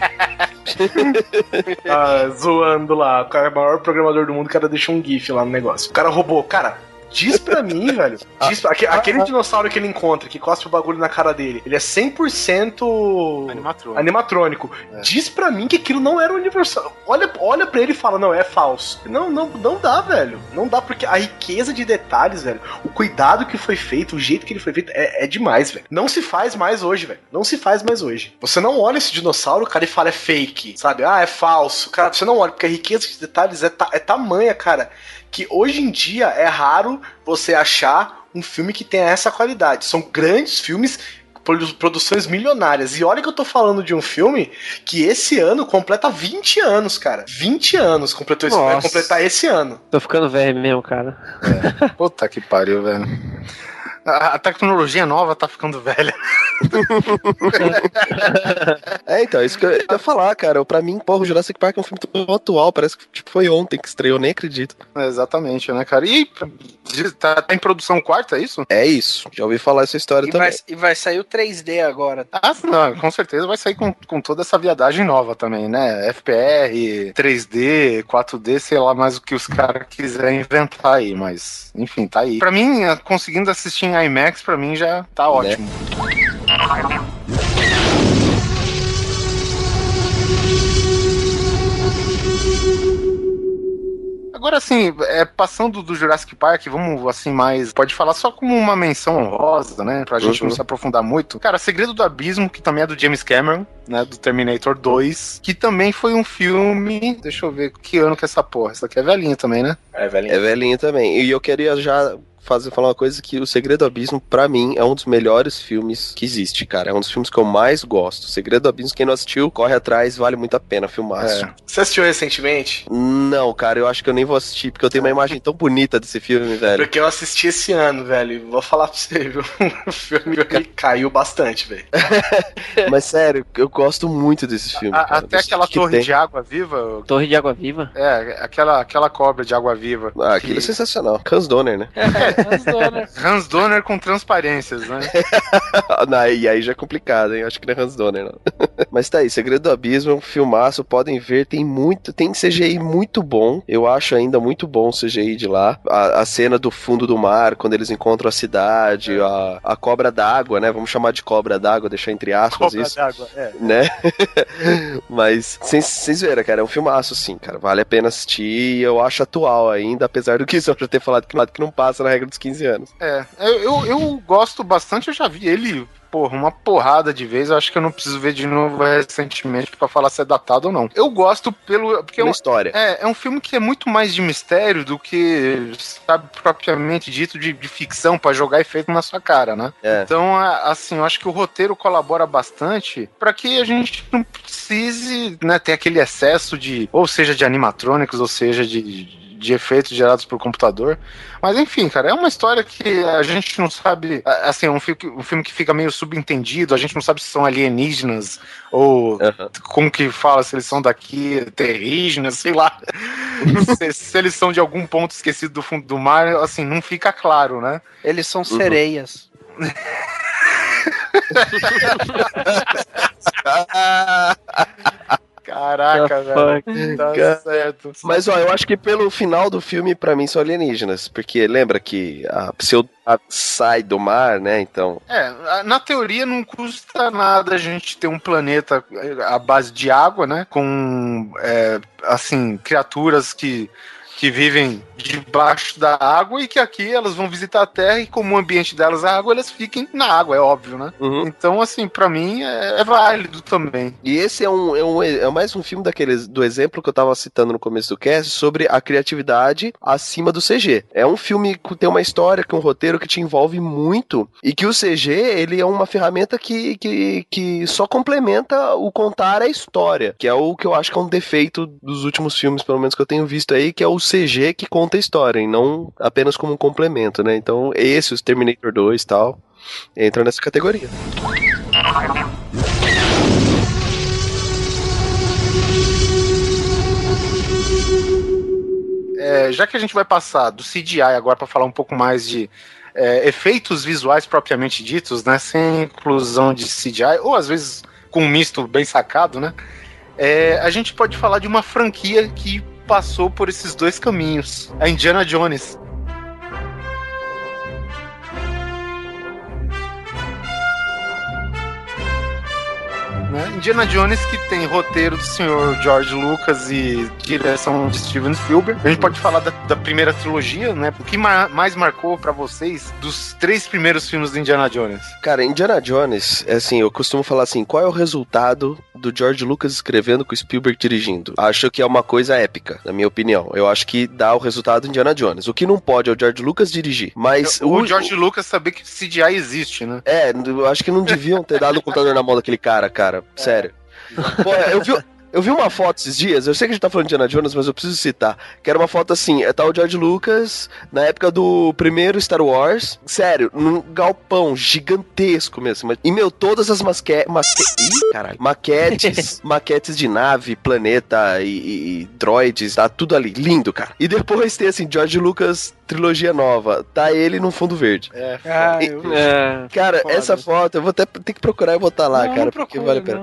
S1: Ah, zoando lá. O cara é o maior programador do mundo, o cara deixa um gif lá no negócio. O cara roubou. Cara, diz pra mim, velho. Diz pra- aque- aquele dinossauro que ele encontra, que cospe o bagulho na cara dele, ele é 100%
S7: Animatrônico.
S1: animatrônico. Diz pra mim que aquilo não era universal. Olha, olha pra ele e fala, não, é falso. Não, não, não dá, velho. Não dá, porque a riqueza de detalhes, velho, o cuidado que foi feito, o jeito que ele foi feito, é, é demais, velho. Não se faz mais hoje, velho. Não se faz mais hoje. Você não olha esse dinossauro, cara, e fala, é fake, sabe? Ah, é falso. Cara, você não olha, porque a riqueza de detalhes é, ta- é tamanha, cara, que hoje em dia é raro você achar um filme que tenha essa qualidade. São grandes filmes produ- produções milionárias. E olha que eu tô falando de um filme que esse ano completa 20 anos, cara. 20 anos completou esse, vai completar esse ano.
S8: Tô ficando velho mesmo, cara.
S7: Puta que pariu, velho. A, a tecnologia nova tá ficando velha.
S3: É, então, isso que eu ia falar, cara. Pra mim, porra, o Jurassic Park é um filme tão atual, parece que tipo, foi ontem que estreou, nem acredito.
S7: É, exatamente, né, cara? E tá, tá em produção quarta, é isso?
S3: É isso, já ouvi falar essa história
S2: E
S3: também.
S2: vai, e vai sair o 3D agora.
S7: Ah, não, com certeza vai sair com, com toda essa viadagem nova também, né? FPR, 3D, 4D, sei lá mais o que os caras quiserem inventar aí, mas enfim, tá aí. Pra mim, eh, conseguindo assistir em IMAX, pra mim já tá ótimo. Agora, assim, é, passando do Jurassic Park, vamos, assim, mais. Pode falar só como uma menção honrosa, né? Pra gente
S3: Uhum.
S7: não se aprofundar muito. Cara, Segredo do Abismo, que também é do James Cameron, né? Do Terminator 2, que também foi um filme. Deixa eu ver que ano que é essa porra. Essa aqui é velhinha também, né?
S1: É, velho.
S3: É velhinho também. E eu queria já fazer falar uma coisa que o Segredo do Abismo, pra mim, é um dos melhores filmes que existe, cara. É um dos filmes que eu mais gosto. O Segredo do Abismo, quem não assistiu, corre atrás, vale muito a pena, filmaço.
S7: É.
S1: Você assistiu recentemente?
S3: Não, cara, eu acho que eu nem vou assistir, porque eu tenho uma imagem tão bonita desse filme, velho.
S1: Porque eu assisti esse ano, velho. Vou falar pra você, viu? O filme caiu bastante, velho.
S3: Mas sério, eu gosto muito desse filme.
S7: A-
S3: cara.
S7: até aquela
S3: que
S7: torre
S3: tem.
S7: de água viva.
S8: Torre de Água Viva.
S7: É, aquela, aquela cobra de água viva.
S3: Ah, aquilo é sensacional. Hans Donner, né?
S7: Hans Donner com transparências, né?
S3: Não, e aí já é complicado, hein? Acho que não é Hans Donner, não. Mas tá aí, Segredo do Abismo é um filmaço, podem ver, tem muito, tem CGI muito bom. Eu acho ainda muito bom o CGI de lá. A, a cena do fundo do mar, quando eles encontram a cidade, a, a cobra d'água, né? Vamos chamar de cobra d'água, deixar entre aspas
S7: Cobra
S3: isso.
S7: d'água, é.
S3: né? Mas, sem- vocês verem, cara, é um filmaço, sim, cara. Vale a pena assistir e eu acho atual ainda, apesar do que eu já ter falado que, que não passa na regra dos 15 anos.
S7: É, eu, eu, eu gosto bastante, eu já vi ele, porra, uma porrada de vezes. Eu acho que eu não preciso ver de novo recentemente pra falar se é datado ou não. Eu gosto pelo. Porque
S3: Pela
S7: eu,
S3: história.
S7: é, é um filme que é muito mais de mistério do que, sabe, propriamente dito de, de ficção pra jogar efeito na sua cara, né?
S3: É.
S7: Então, assim, eu acho que o roteiro colabora bastante pra que a gente não precise, né, ter aquele excesso de, ou seja, de animatrônicos, ou seja, de de efeitos gerados por computador. Mas enfim, cara, é uma história que a gente não sabe. Assim, é um filme, que- um filme que fica meio subentendido, a gente não sabe se são alienígenas ou como que fala, se eles são daqui, terrígenas, sei lá. se, se eles são de algum ponto esquecido do fundo do mar, assim, não fica claro, né?
S2: Eles são sereias.
S7: Caraca, velho. Tá
S3: Cara.
S7: certo.
S3: Mas ó, eu acho que pelo final do filme, pra mim, são alienígenas. Porque lembra que a pseudo sai do mar, né? Então.
S7: É, na teoria não custa nada a gente ter um planeta eh, à base de água, né? Com, é, assim, criaturas que, que vivem debaixo da água e que aqui elas vão visitar a Terra e como o ambiente delas é água, elas fiquem na água, é óbvio, né?
S3: Uhum.
S7: Então, assim, pra mim é, é válido também.
S3: E esse é um, é um é mais um filme daqueles do exemplo que eu tava citando no começo do cast sobre a criatividade acima do CG. É um filme que tem uma história, com um roteiro que te envolve muito e que o CG ele é uma ferramenta que, que, que só complementa o contar a história, que é o que eu acho que é um defeito dos últimos filmes, pelo menos que eu tenho visto aí, que é o CG que conta a história e não apenas como um complemento, né? Então esse, os Terminator 2 e tal. entra nessa categoria.
S7: É, já que a gente vai passar do CGI agora para falar um pouco mais de é, efeitos visuais propriamente ditos, né? Sem inclusão de CGI, ou às vezes com um misto bem sacado, né? É, a gente pode falar de uma franquia que passou por esses dois caminhos. A Indiana Jones. Né? Indiana Jones que tem roteiro do senhor George Lucas e direção de Steven Spielberg. A gente pode falar da, da primeira trilogia, né? O que ma- mais marcou pra vocês dos três primeiros filmes do Indiana Jones?
S3: Cara, Indiana Jones, é assim, eu costumo falar assim, qual é o resultado do George Lucas escrevendo com o Spielberg dirigindo? Acho que é uma coisa épica, na minha opinião. Eu acho que dá o resultado Indiana Jones. O que não pode é o George Lucas dirigir. Mas
S7: o, George Lucas saber que CGI existe, né?
S3: É, eu acho que não deviam ter dado o computador na mão daquele cara, cara. Sério. Pô, eu vi. Eu vi uma foto esses dias, eu sei que a gente tá falando de Indiana Jones, mas eu preciso citar. Que era uma foto assim, é tá o George Lucas na época do primeiro Star Wars. Sério, num galpão gigantesco mesmo. E, meu, todas as masque... masque... Ih, caralho. Maquetes, maquetes de nave, planeta e, e- e droids, tá tudo ali. Lindo, cara. E depois tem assim, George Lucas, trilogia nova. Tá ele num fundo verde.
S7: É,
S2: Ah,
S3: E-
S2: eu...
S8: É.
S3: Cara,
S2: Foda.
S3: essa foto, eu vou até ter que procurar e botar lá,
S2: não,
S3: cara,
S2: não
S3: porque
S2: procura,
S3: vale a pena.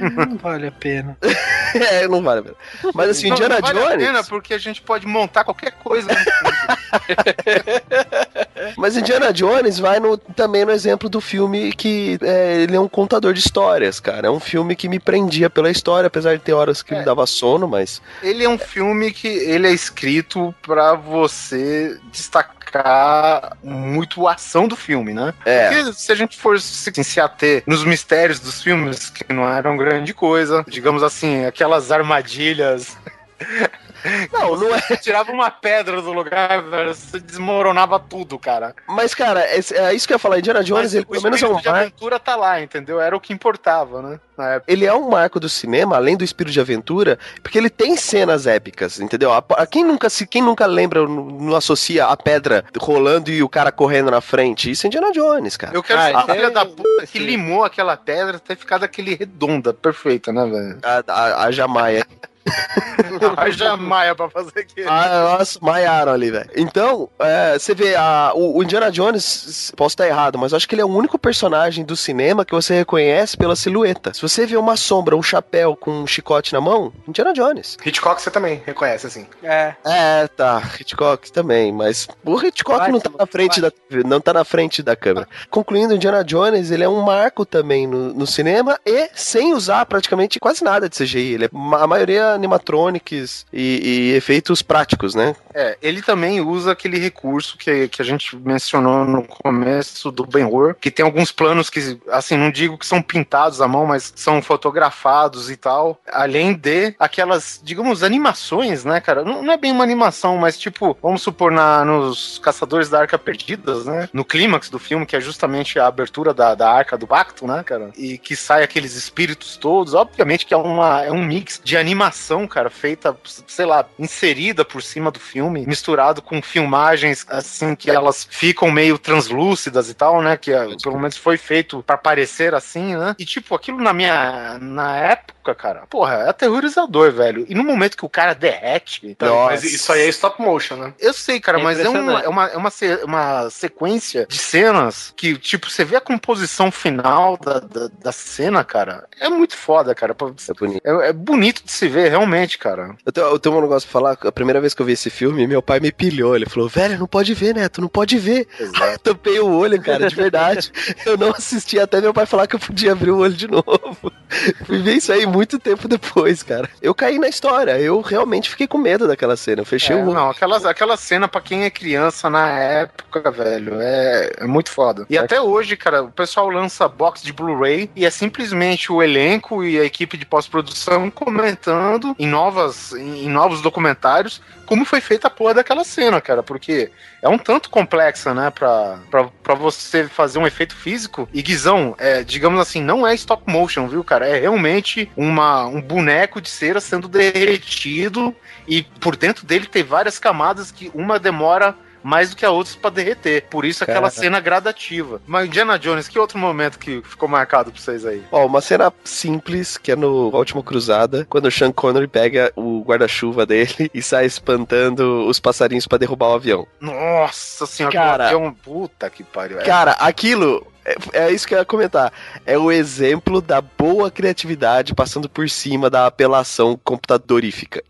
S2: Não, não, não vale a pena.
S3: é, não vale a pena. Mas assim,
S7: Não,
S3: Indiana
S7: não vale a
S3: Jones.
S7: pena porque a gente pode montar qualquer coisa.
S3: Mas Indiana Jones vai no- também no exemplo do filme que é, ele é um contador de histórias, cara. É um filme que me prendia pela história, apesar de ter horas que
S7: É.
S3: me dava sono, mas.
S7: ele é um filme que ele é escrito pra você destacar muito a ação do filme, né?
S3: É.
S7: Porque se a gente for se, se ater nos mistérios dos filmes, que não eram grande coisa, digamos assim, aquelas armadilhas.
S3: Não, não é.
S7: Você tirava uma pedra do lugar, velho, você desmoronava tudo, cara.
S3: Mas, cara, é, é isso que eu ia falar. Indiana Jones,
S7: Mas
S3: ele
S7: o
S3: pelo menos é um
S7: espírito de
S3: marco.
S7: aventura tá lá, entendeu? Era o que importava, né? Na época.
S3: Ele é um marco do cinema, além do espírito de aventura, porque ele tem cenas épicas, entendeu? A, a- quem, nunca, se, quem nunca lembra, não, não associa a pedra rolando e o cara correndo na frente? Isso é Indiana Jones, cara.
S7: Eu quero
S8: Ah,
S7: ser o
S8: então-
S7: filho da puta que limou aquela pedra até ficar daquele redonda, perfeita, né, velho?
S3: A, a, a Jamaia.
S7: Haja Maia pra fazer aquilo.
S3: Ah, nossa, maiaram ali, velho. Então, é, você vê, a, o, o Indiana Jones, posso estar errado, mas eu acho que ele é o único personagem do cinema que você reconhece pela silhueta. Se você vê uma sombra, um chapéu com um chicote na mão, Indiana Jones.
S1: Hitchcock você também reconhece, assim.
S2: É.
S3: É, tá, Hitchcock também, mas o Hitchcock não tá na frente da não tá na frente da câmera. Concluindo, Indiana Jones, ele é um marco também no, no cinema e sem usar praticamente quase nada de CGI. Ele é a maioria animatronics e, e efeitos práticos, né?
S7: É, ele também usa aquele recurso que, que a gente mencionou no começo do Ben-Hur, que tem alguns planos que, assim, não digo que são pintados à mão, mas são fotografados e tal. Além de aquelas, digamos, animações, né, cara? Não, não é bem uma animação, mas tipo, vamos supor, na, nos Caçadores da Arca Perdidas, né? No clímax do filme, que é justamente a abertura da, da Arca do Pacto, né, cara? E que sai aqueles espíritos todos. Obviamente que é, uma, é um mix de animação, cara, feita, sei lá, inserida por cima do filme, misturado com filmagens, assim, que elas ficam meio translúcidas e tal, né? Que é, pelo menos foi feito pra parecer assim, né? E, tipo, aquilo na minha. Na época, cara, porra, é aterrorizador, velho. E no momento que o cara derrete.
S1: Então, mas isso aí é stop motion, né?
S7: Eu sei, cara,
S8: É
S7: mas é, um, é, uma, é uma, uma sequência de cenas que, tipo, você vê a composição final da, da, da cena, cara. É muito foda, cara.
S3: É bonito.
S7: É, é bonito de se ver, realmente, cara.
S3: Eu tenho, eu tenho um negócio pra falar. A primeira vez que eu vi esse filme, meu pai me pilhou. Ele falou, velho, não pode ver, Neto, não pode ver. Eu tampei o olho, cara, de verdade. eu não assisti até meu pai falar que eu podia abrir o olho de novo. Fui ver isso aí muito tempo depois, cara. Eu caí na história. Eu realmente fiquei com medo daquela cena. Eu fechei
S7: É,
S3: o olho.
S7: não, aquela, aquela cena pra quem é criança na época, velho, é, é muito foda. E até hoje, cara, o pessoal lança box de Blu-ray e é simplesmente o elenco e a equipe de pós-produção comentando em, novas, em novos documentários como foi feita a porra daquela cena, cara, porque é um tanto complexa, né, pra, pra, pra você fazer um efeito físico. E Guizão, é, digamos assim, não é stop motion, viu, cara? É realmente uma, um boneco de cera sendo derretido e por dentro dele tem várias camadas que uma demora mais do que a outros pra derreter. Por isso aquela
S3: Cara.
S7: cena gradativa. Mas Indiana Jones, que outro momento que ficou marcado pra vocês aí?
S3: Ó, uma cena simples, que é no A Última Cruzada, quando o Sean Connery pega o guarda-chuva dele e sai espantando os passarinhos pra derrubar o avião.
S7: Nossa senhora,
S3: Cara.
S7: que um puta que pariu. É.
S3: Cara, aquilo. É, é isso que eu ia comentar. É o exemplo da boa criatividade passando por cima da apelação computadorífica.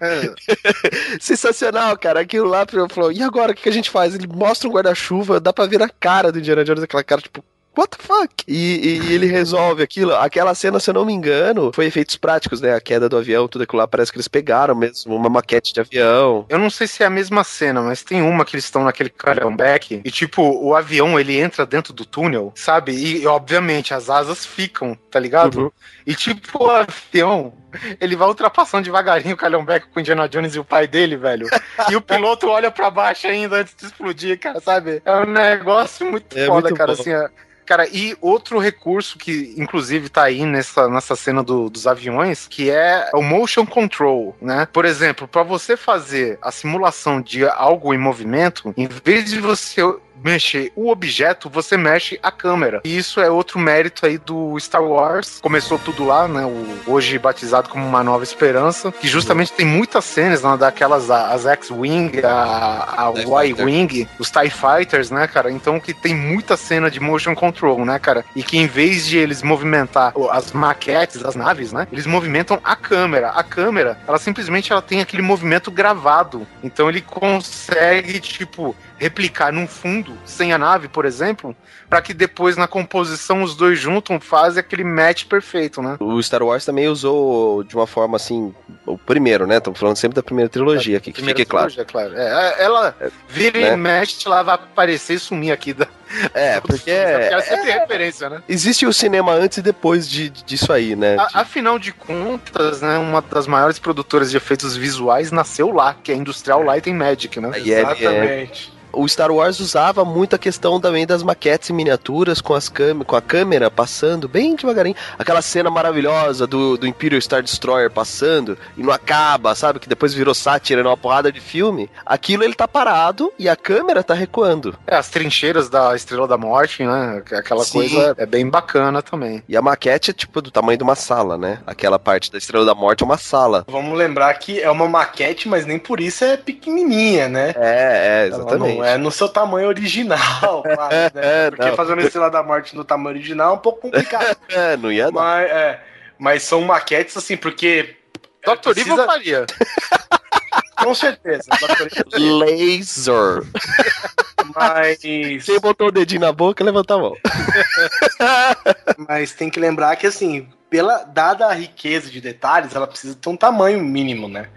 S3: Sensacional, cara. Aquilo lá falou, e agora o que a gente faz? Ele mostra um guarda-chuva, dá pra ver a cara do Indiana Jones, aquela cara tipo. What the fuck? E, e ele resolve aquilo. Aquela cena, se eu não me engano, foi efeitos práticos, né? A queda do avião, tudo aquilo lá. Parece que eles pegaram mesmo uma maquete de avião.
S7: Eu não sei se é a mesma cena, mas tem uma que eles estão naquele carambeque e, tipo, o avião ele entra dentro do túnel, sabe? E, obviamente, as asas ficam, tá ligado?
S3: Uhum.
S7: E, tipo, o avião. Ele vai ultrapassando devagarinho o Calhambeck com o Indiana Jones e o pai dele, velho. E o piloto olha pra baixo ainda antes de explodir, cara, sabe? É um negócio muito
S3: É
S7: foda,
S3: muito
S7: cara.
S3: bom.
S7: Assim, é- Cara, e outro recurso que, inclusive, tá aí nessa, nessa cena do- dos aviões, que é o motion control, né? Por exemplo, para você fazer a simulação de algo em movimento, em vez de você mexer o objeto, você mexe a câmera. E isso é outro mérito aí do Star Wars. Começou tudo lá, né? O, hoje batizado como Uma Nova Esperança, que justamente tem muitas cenas né, daquelas, as X-Wing, a, a. Y-Wing, os TIE Fighters, né, cara? Então que tem muita cena de motion control, né, cara? E que em vez de eles movimentar as maquetes, as naves, né? Eles movimentam a câmera. A câmera, ela simplesmente ela tem aquele movimento gravado. Então ele consegue, tipo, replicar num fundo, sem a nave, por exemplo, para que depois na composição os dois juntam, fazem aquele match perfeito, né?
S3: O Star Wars também usou de uma forma assim. O primeiro, né? Estamos falando sempre da primeira trilogia aqui, que fique claro.
S7: trilogia, claro. É, ela vira
S3: né?
S7: e mexe, ela vai aparecer e sumir aqui da.
S3: É, porque
S7: Ela sempre tem referência, né?
S3: existe o cinema antes e depois de, disso aí, né?
S7: A- afinal de contas, né, uma das maiores produtoras de efeitos visuais nasceu lá, que é a Industrial Light and Magic, né?
S3: E ele é-
S1: Exatamente.
S3: o Star Wars usava muito a questão também das maquetes em miniaturas com, as com a câmera passando bem devagarinho. Aquela cena maravilhosa do, do Imperial Star Destroyer passando e não acaba, sabe? Que depois virou sátira numa porrada de filme. Aquilo ele tá parado e a câmera tá recuando.
S7: É, as trincheiras da Estrela da Morte, né? Aquela
S3: Sim.
S7: coisa é bem bacana também.
S3: E a maquete é tipo do tamanho de uma sala, né? Aquela parte da Estrela da Morte é uma sala.
S1: Vamos lembrar que é uma maquete, mas nem por isso é pequenininha, né?
S3: É, é,
S1: Ela
S3: exatamente.
S1: Não é no seu tamanho original, claro, né?
S3: É,
S1: Porque
S3: não.
S1: fazendo Estrela da Morte no tamanho original é um pouco complicado.
S3: É, não ia dar.
S1: mas, é, mas são maquetes assim, porque.
S7: Dr.
S1: precisa-
S7: Evil faria.
S1: Com certeza.
S3: Laser.
S1: mas,
S3: Quem botou o dedinho na boca, levanta a mão.
S1: mas tem que lembrar que, assim, pela, dada a riqueza de detalhes, ela precisa ter um tamanho mínimo, né?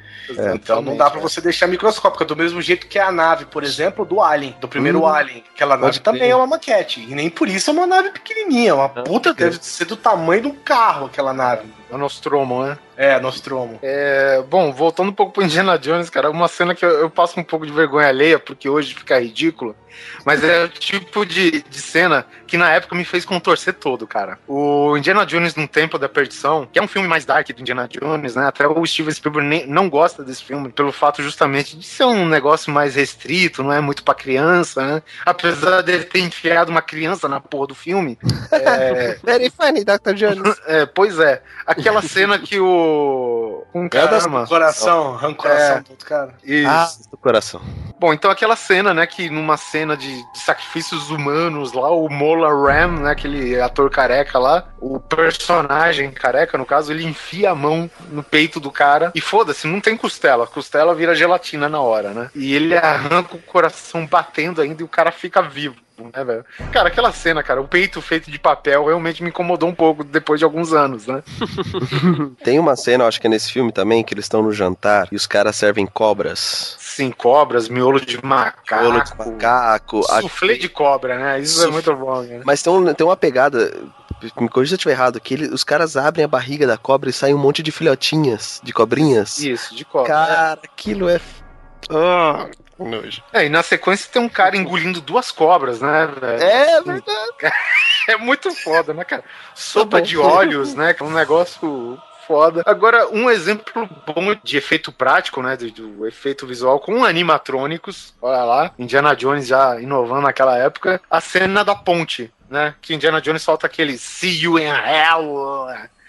S1: Então não dá pra você deixar microscópica, do mesmo jeito que a nave, por exemplo, do Alien, do primeiro
S3: Hum,
S1: Alien. Aquela nave também é uma maquete. E nem por isso é uma nave pequenininha. Uma puta deve ser do tamanho de um carro, aquela nave.
S7: O Nostromo, né?
S1: É, Nostromo.
S7: É, bom, voltando um pouco pro Indiana Jones, cara, uma cena que eu, eu passo um pouco de vergonha alheia, porque hoje fica ridículo, mas é o tipo de, de cena que na época me fez contorcer todo, cara. O Indiana Jones no Tempo da Perdição, que é um filme mais dark do Indiana Jones, né? Até o Steven Spielberg nem- não gosta desse filme, pelo fato justamente de ser um negócio mais restrito, não é muito pra criança, né? Apesar dele ter enfiado uma criança na porra do filme. É,
S3: Very funny, Dr. Jones.
S7: é, pois é. Aquela cena que o. Um cara.
S1: Coração, arranca o coração
S7: É.
S1: todo, cara.
S7: Isso.
S3: Ah, do coração.
S7: Bom, então aquela cena, né, que numa cena de, de sacrifícios humanos lá, o Mola Ram, né, aquele ator careca lá, o personagem careca, no caso, ele enfia a mão no peito do cara e foda-se, não tem costela. Costela vira gelatina na hora, né? E ele arranca o coração batendo ainda e o cara fica vivo. Né, velho? Cara, aquela cena, cara, o peito feito de papel realmente me incomodou um pouco depois de alguns anos, né?
S3: Tem uma cena, acho que é nesse filme também, que eles estão no jantar e os caras servem cobras.
S7: Sim, cobras, miolo de macaco.
S3: Bolo de macaco. a-
S7: Soufflé de cobra, né? Isso é
S3: Soufflé.
S7: muito bom, né?
S3: Mas tem, um- tem uma pegada, me corrija se eu estiver errado, que ele- os caras abrem a barriga da cobra e sai um monte de filhotinhas, de cobrinhas.
S7: Isso, de cobra.
S3: Cara, aquilo é... Ah, nojo.
S7: É, e na sequência tem um cara engolindo duas cobras, né, velho?
S3: É verdade.
S7: É muito foda, né, cara? Sopa
S3: bom.
S7: de óleos, né? que é Um negócio foda. Agora, um exemplo bom de efeito prático, né? Do, do efeito visual com animatrônicos. Olha lá, Indiana Jones já inovando naquela época. A cena da ponte, né? Que Indiana Jones solta aquele See you in hell.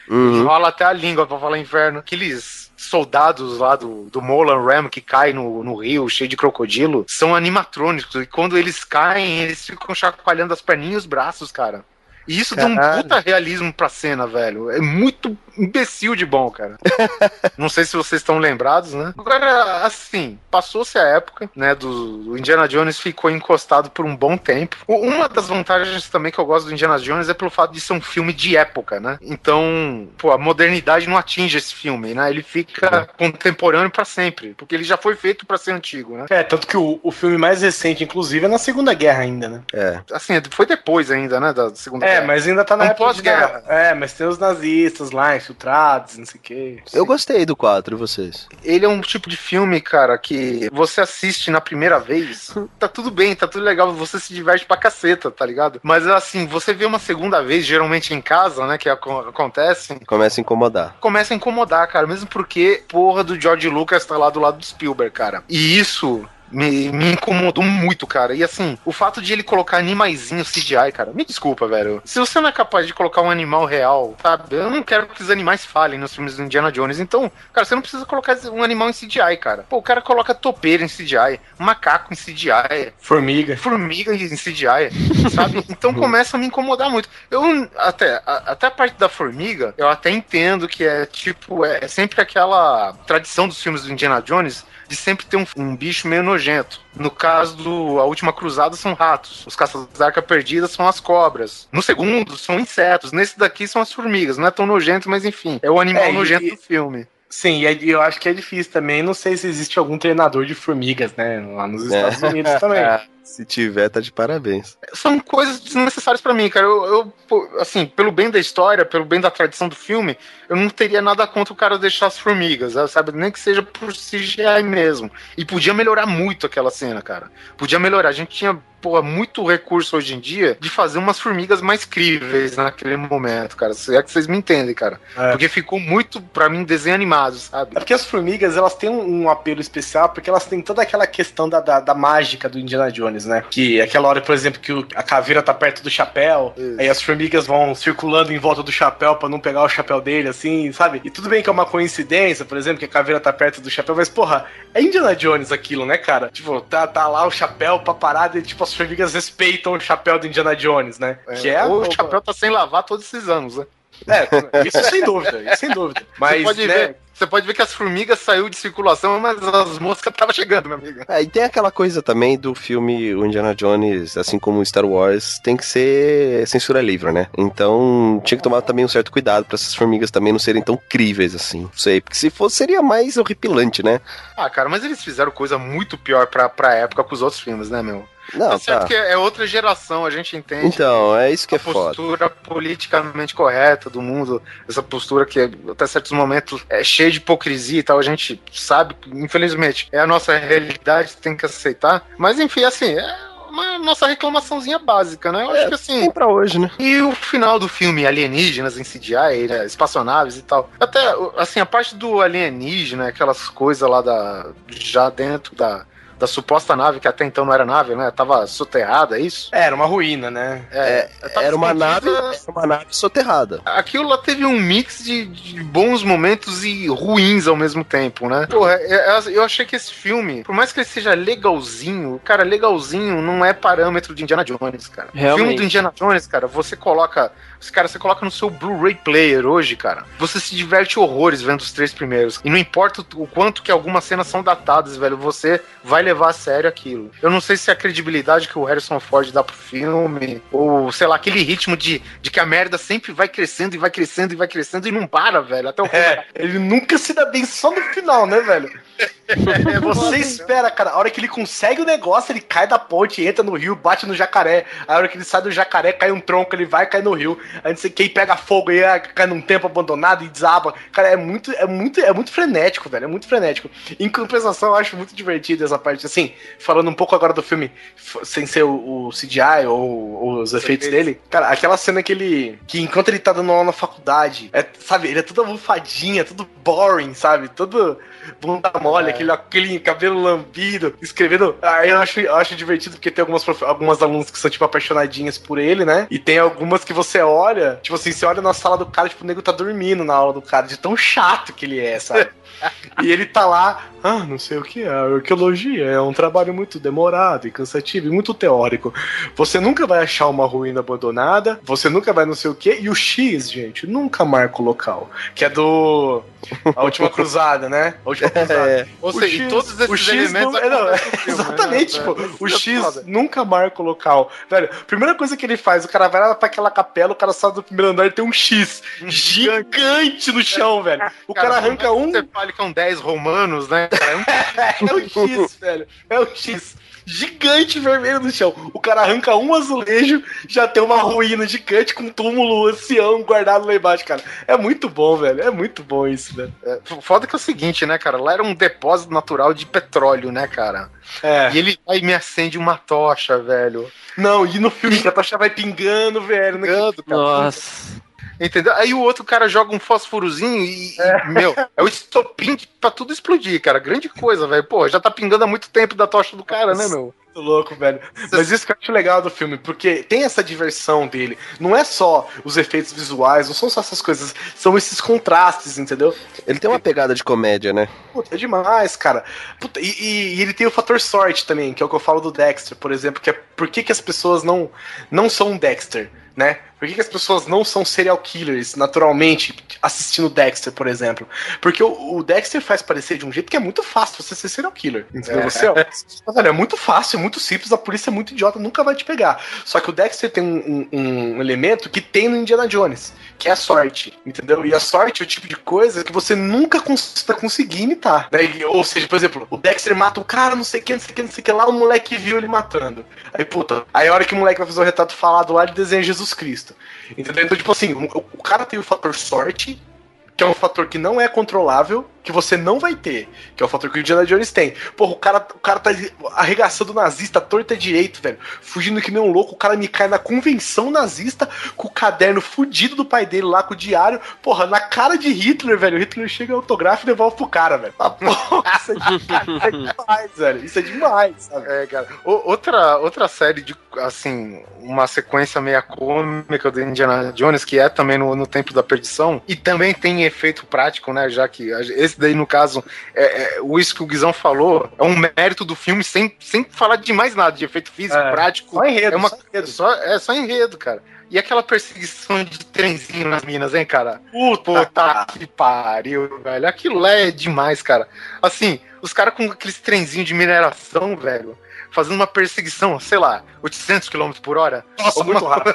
S3: Uhum.
S7: Rola até a língua pra falar inferno. Aqueles soldados lá do, do Molan Ram que caem no, no rio cheio de crocodilo são animatrônicos. E quando eles caem, eles ficam chacoalhando as perninhas e os braços, cara. E isso dá um
S3: Caralho.
S7: puta realismo pra cena, velho. É muito imbecil de bom, cara. Não sei se vocês estão lembrados, né? Agora, assim, passou-se a época, né? Do, do Indiana Jones ficou encostado por um bom tempo. Uma das vantagens também que eu gosto do Indiana Jones é pelo fato de ser um filme de época, né? Então, pô, a modernidade não atinge esse filme, né? Ele fica contemporâneo pra sempre, porque ele já foi feito pra ser antigo, né?
S1: É, tanto que o, o filme mais recente, inclusive, é na Segunda Guerra ainda, né?
S3: É.
S7: Assim, foi depois ainda, né? Da Segunda
S1: É,
S7: Guerra.
S1: mas ainda tá na
S7: Um
S1: época
S7: pós-guerra.
S1: guerra. É, mas tem os nazistas lá, infiltrados, não sei o quê.
S3: Eu gostei do 4, e vocês?
S7: Ele é um tipo de filme, cara, que você assiste na primeira vez, tá tudo bem, tá tudo legal, você se diverte pra caceta, tá ligado? Mas assim, você vê uma segunda vez, geralmente em casa, né, que aco- acontece,
S3: Começa a incomodar.
S7: começa a incomodar, cara, mesmo porque porra do George Lucas tá lá do lado do Spielberg, cara. E isso me, me incomodou muito, cara. E assim, o fato de ele colocar animaizinho CGI, cara, me desculpa, velho. Se você não é capaz de colocar um animal real, sabe? Eu não quero que os animais falem nos filmes do Indiana Jones. Então, cara, você não precisa colocar um animal em CGI, cara. Pô, o cara coloca topeira em CGI, macaco em CGI,
S1: Formiga.
S7: formiga em CGI, sabe? Então começa a me incomodar muito. Eu até, a- até a parte da formiga, eu até entendo que é tipo, é, é sempre aquela tradição dos filmes do Indiana Jones de sempre ter um, um bicho meio nojento. No caso do A Última Cruzada são ratos. Os caças da arca perdida são as cobras. No segundo são insetos. Nesse daqui são as formigas. Não é tão nojento, mas enfim. É o animal
S1: É,
S7: nojento
S1: e-
S7: do filme.
S1: Sim, e aí eu acho que é difícil também. Não sei se existe algum treinador de formigas, né? Lá nos
S3: É.
S1: Estados Unidos também.
S7: É.
S3: Se tiver, tá de parabéns.
S7: são coisas desnecessárias pra mim, cara. Eu, eu, assim, pelo bem da história, pelo bem da tradição do filme, eu não teria nada contra o cara deixar as formigas, sabe? Nem que seja por CGI mesmo. E podia melhorar muito aquela cena, cara. Podia melhorar. A gente tinha, porra, muito recurso hoje em dia de fazer umas formigas mais críveis naquele momento, cara. Se é que vocês me entendem, cara.
S1: É.
S7: Porque ficou muito, pra mim, desenho animado, sabe?
S1: É porque as formigas, elas têm um, um apelo especial, porque elas têm toda aquela questão da, da, da mágica do Indiana Jones, né? Que aquela hora, por exemplo, que o- a caveira tá perto do chapéu,
S7: Isso.
S1: aí as formigas vão circulando em volta do chapéu pra não pegar o chapéu dele, assim, sabe? E tudo bem que é uma coincidência, por exemplo, que a caveira tá perto do chapéu, mas, porra, é Indiana Jones aquilo, né, cara? Tipo, tá, tá lá o chapéu pra parada e, tipo, as formigas respeitam o chapéu do Indiana Jones, né? que é
S7: o chapéu tá sem lavar todos esses anos, né?
S1: É, isso sem dúvida, isso sem dúvida. Mas,
S7: você, pode
S1: né,
S7: ver, você pode ver que as formigas saiu de circulação, mas as moscas estavam chegando, meu amigo.
S3: É, e tem aquela coisa também do filme O Indiana Jones, assim como o Star Wars, tem que ser censura livre, né? Então tinha que tomar também um certo cuidado pra essas formigas também não serem tão críveis assim. Não sei, porque se fosse seria mais horripilante, né?
S7: Ah, cara, mas eles fizeram coisa muito pior pra, pra época com os outros filmes, né, meu?
S3: Não,
S7: é certo
S3: tá.
S7: que é outra geração, a gente entende.
S3: Então, é isso que
S7: a
S3: é foda.
S7: postura politicamente correta do mundo, essa postura que até certos momentos é cheia de hipocrisia e tal, a gente sabe, infelizmente, é a nossa realidade, tem que aceitar. Mas enfim, assim, é uma nossa reclamaçãozinha básica, né? Eu acho que assim.
S3: Tem pra hoje, né?
S7: E o final do filme, alienígenas em CGI, né, espaçonaves e tal. Até, assim, a parte do alienígena, aquelas coisas lá da. já dentro da. Da suposta nave, que até então não era nave, né? Tava soterrada, é isso?
S1: era uma ruína, né?
S7: É, tava
S3: Era uma nave, era uma nave soterrada.
S7: Aquilo lá teve um mix de, de bons momentos e ruins ao mesmo tempo, né? Porra, é- é- eu achei que esse filme, por mais que ele seja legalzinho, cara, legalzinho não é parâmetro de Indiana Jones, cara. O
S8: Realmente.
S7: filme do Indiana Jones, cara, você coloca. Cara, você coloca no seu Blu-ray player hoje, cara. Você se diverte horrores vendo os três primeiros. E não importa o quanto que algumas cenas são datadas, velho, você vai levar a sério aquilo. Eu não sei se a credibilidade que o Harrison Ford dá pro filme, ou sei lá, aquele ritmo de, de que a merda sempre vai crescendo e vai crescendo e vai crescendo e não para, velho. Até o
S1: É, ele nunca se dá bem só no final, né, velho? É, você espera, cara. A hora que ele consegue o negócio, ele cai da ponte, entra no rio, bate no jacaré. A hora que ele sai do jacaré, cai um tronco, ele vai cai no rio. Aí não sei quem pega fogo e ah, cai num tempo abandonado e desaba. Cara, é muito, é muito, é muito frenético, velho. É muito frenético. Em compensação, eu acho muito divertido essa parte. Assim, falando um pouco agora do filme, sem ser o, o CGI ou, ou os efeitos dele. Cara, aquela cena que ele. Que enquanto ele tá dando aula na faculdade, é, sabe, ele é todo almofadinha, todo boring, sabe? Todo bunda mole, aquele, aquele cabelo lambido, escrevendo. Aí eu acho, eu acho divertido porque tem algumas, algumas alunas que são, tipo, apaixonadinhas por ele, né? E tem algumas que você olha, tipo assim, você olha na sala do cara, tipo, o nego tá dormindo na aula do cara, de tão chato que ele é, sabe? E ele tá lá, ah, não sei o que é, a arqueologia é um trabalho muito demorado e cansativo e muito teórico. Você nunca vai achar uma ruína abandonada, você nunca vai não sei o que, e o X, gente, nunca marca o local. Que é do. A última cruzada, né? A última cruzada.
S3: É,
S7: Ou
S1: O
S7: seja,
S1: X-
S7: e todos esses
S1: o X
S7: elementos
S1: não- é, não,
S7: filme, né?
S1: Exatamente,
S7: É,
S1: tipo,
S7: é,
S1: o
S7: é
S1: X nunca marca o local. Velho, primeira coisa que ele faz, o cara vai lá pra aquela capela, o cara sai do primeiro andar e tem um X gigante no chão, velho. O cara, arranca
S7: por
S1: um,
S7: Você fale que são 10 romanos, né? Cara, é um
S1: é o X, velho. É o X. Gigante vermelho no chão. O cara arranca um azulejo, já tem uma ruína gigante com um túmulo ancião guardado lá embaixo, cara. É muito bom, velho. É muito bom isso, velho.
S7: Foda que é o seguinte, né, cara? Lá era um depósito natural de petróleo, né, cara?
S1: É.
S7: E ele vai e me acende uma tocha, velho.
S1: Não, e no filme que a tocha vai pingando, velho. né?
S7: Pingando, cara.
S8: Nossa.
S7: Entendeu? Aí o outro cara joga um fósforozinho e, e, meu, é o estopim pra tudo explodir, cara. Grande coisa, velho. Pô, já tá pingando há muito tempo da tocha do cara, né, meu?
S1: Muito louco, velho. Mas isso que eu acho legal do filme, porque tem essa diversão dele. Não é só os efeitos visuais, não são só essas coisas, são esses contrastes, entendeu?
S3: ele tem uma pegada de comédia, né?
S1: Puta, é demais, cara. Puta, e, e- e ele tem o fator sorte também, que é o que eu falo do Dexter, por exemplo, que é por que, que as pessoas não, não são um Dexter, né? Por que, que as pessoas não são serial killers naturalmente assistindo Dexter, por exemplo? Porque o, o Dexter faz parecer de um jeito que é muito fácil você ser serial killer. Entendeu? Você, ó, velho, é muito fácil, é muito simples, a polícia é muito idiota, nunca vai te pegar. Só que o Dexter tem um, um- um elemento que tem no Indiana Jones, que é a sorte, entendeu? E a sorte é o tipo de coisa que você nunca cons conseguir imitar. Né? Ou seja, por exemplo, o Dexter mata o cara, não sei o que, não sei o que, não sei o que lá, o moleque viu ele matando. Aí, puta, aí a hora que o moleque vai fazer o retrato falado lá, ele desenha Jesus Cristo. Entendeu? Então, tipo assim, o, cara tem o fator sorte, que é um fator que não é controlável, que você não vai ter, que é o fator que o Indiana Jones tem. Porra, o cara, o cara tá arregaçando nazista torta direito, velho. Fugindo que nem um louco, o cara me cai na convenção nazista com o caderno fudido do pai dele lá com o diário. Porra, na cara de Hitler, velho. O Hitler chega, autografa e devolve pro cara, velho. Ah, porra, isso é demais, isso é demais, velho. Isso é demais, sabe?
S7: É, cara. O- outra, outra série de, assim, uma sequência meia cômica do Indiana Jones, que é também no, no Templo da Perdição, e também tem efeito prático, né? Já que esse daí, no caso, é, é, o isso que o Guizão falou, é um mérito do filme sem, sem falar de mais nada, de efeito físico,
S1: É.
S7: prático.
S1: Só enredo,
S7: é, uma,
S1: só enredo.
S7: só, é só enredo, cara. E aquela perseguição de trenzinho nas minas, hein, cara?
S1: Puta,
S7: Puta que pariu, velho. Aquilo lá é demais, cara. Assim, os caras com aqueles trenzinhos de mineração, velho, fazendo uma perseguição, sei lá, 800 km por hora.
S1: Nossa,
S7: Alguma
S1: muito rápido.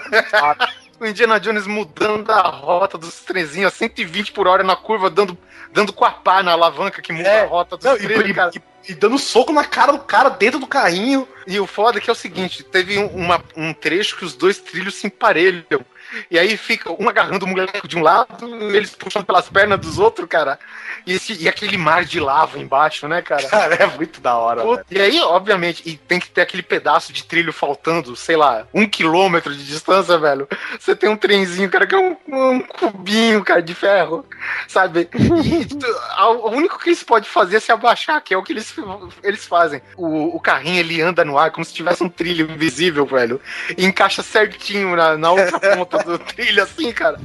S7: O Indiana Jones mudando a rota dos trenzinhos a 120 por hora na curva, dando, dando com a pá na alavanca que muda
S1: É.
S7: a rota dos
S1: Não,
S7: trilhos,
S1: e,
S7: cara.
S1: e- e dando soco na cara do cara dentro do carrinho.
S7: E o foda é que é o seguinte, teve um, uma- um trecho que os dois trilhos se emparelham. E aí fica um agarrando o moleque de um lado, eles puxando pelas pernas dos outros, cara. E, esse- e aquele mar de lava embaixo, né, cara?
S1: Cara, é muito da hora.
S7: E aí, obviamente, e tem que ter aquele pedaço de trilho faltando, sei lá, um quilômetro de distância, velho. Você tem um trenzinho, cara, que é um, um cubinho, cara, de ferro, sabe? E o único que eles podem fazer é se abaixar, que é o que eles, eles fazem. O, o carrinho, ele anda no ar como se tivesse um trilho invisível, velho. E encaixa certinho na, na outra ponta do trilho, assim, cara.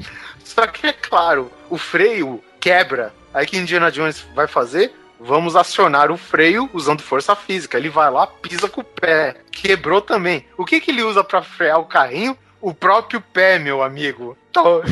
S7: Só que, é claro, o freio quebra. Aí que Indiana Jones vai fazer? Vamos acionar o freio usando força física. Ele vai lá, pisa com o pé. Quebrou também. O que, que ele usa pra frear o carrinho? O próprio pé, meu amigo. Então,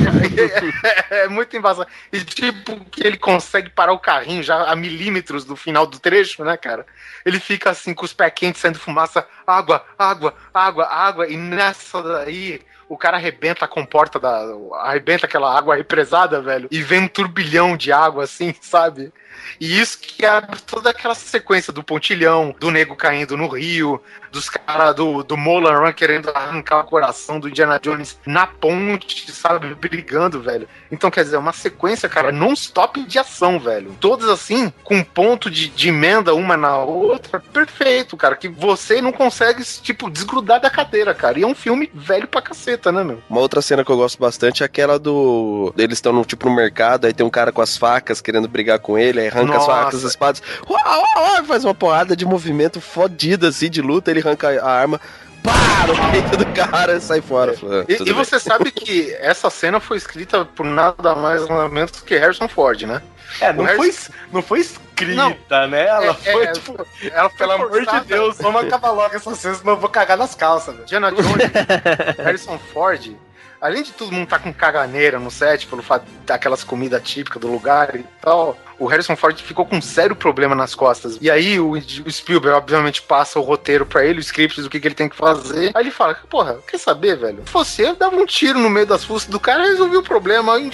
S7: é, é muito embaçado. E tipo, que ele consegue parar o carrinho já a milímetros do final do trecho, né, cara? Ele fica assim, com os pés quentes, saindo fumaça, água, água, água, água. E nessa daí, o cara arrebenta a comporta da. arrebenta aquela água represada, velho, e vem um turbilhão de água assim, sabe? E isso que abre toda aquela sequência do pontilhão, do nego caindo no rio, dos caras do, do Molan Run querendo arrancar o coração do Indiana Jones na ponte, sabe? Brigando, velho. Então, quer dizer, uma sequência, cara, non-stop de ação, velho. Todas assim, com ponto de, de emenda uma na outra, perfeito, cara. Que você não consegue, tipo, desgrudar da cadeira, cara. E é um filme velho pra caceta, né, meu?
S3: Uma outra cena que eu gosto bastante é aquela do. Eles estão no, tipo no mercado, aí tem um cara com as facas querendo brigar com ele, aí arranca as
S7: Nossa.
S3: facas, as espadas. Uau, uau, uau, faz uma porrada de movimento fodida assim de luta, ele arranca a arma. Pá, no peito do cara e sai fora.
S7: E,
S3: "Tudo
S7: e
S3: bem."
S7: você sabe que essa cena foi escrita por nada mais nada menos que Harrison Ford, né?
S1: É, não
S7: O
S1: foi,
S7: Harrison-
S1: não foi escrita, né? Ela
S7: É,
S1: foi,
S7: é,
S1: tipo,
S7: Ela foi
S1: pelo amor de. Deus, vamos acabar logo essa cena, senão eu vou cagar nas calças, velho.
S7: Indiana Jones, Harrison Ford, além de todo mundo tá com caganeira no set, pelo fato daquelas comidas típicas do lugar e tal, o Harrison Ford ficou com um sério problema nas costas. E aí o, Spielberg, obviamente, passa o roteiro pra ele, o script do que, que ele tem que fazer. Aí ele fala, porra, quer saber, velho? Se fosse eu, dava um tiro no meio das fuças do cara e resolvia o problema. Aí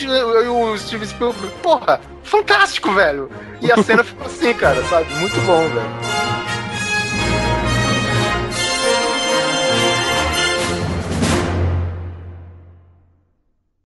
S7: o Steve Spielberg, porra, fantástico, velho. E a cena ficou assim, cara, sabe? Muito bom, velho.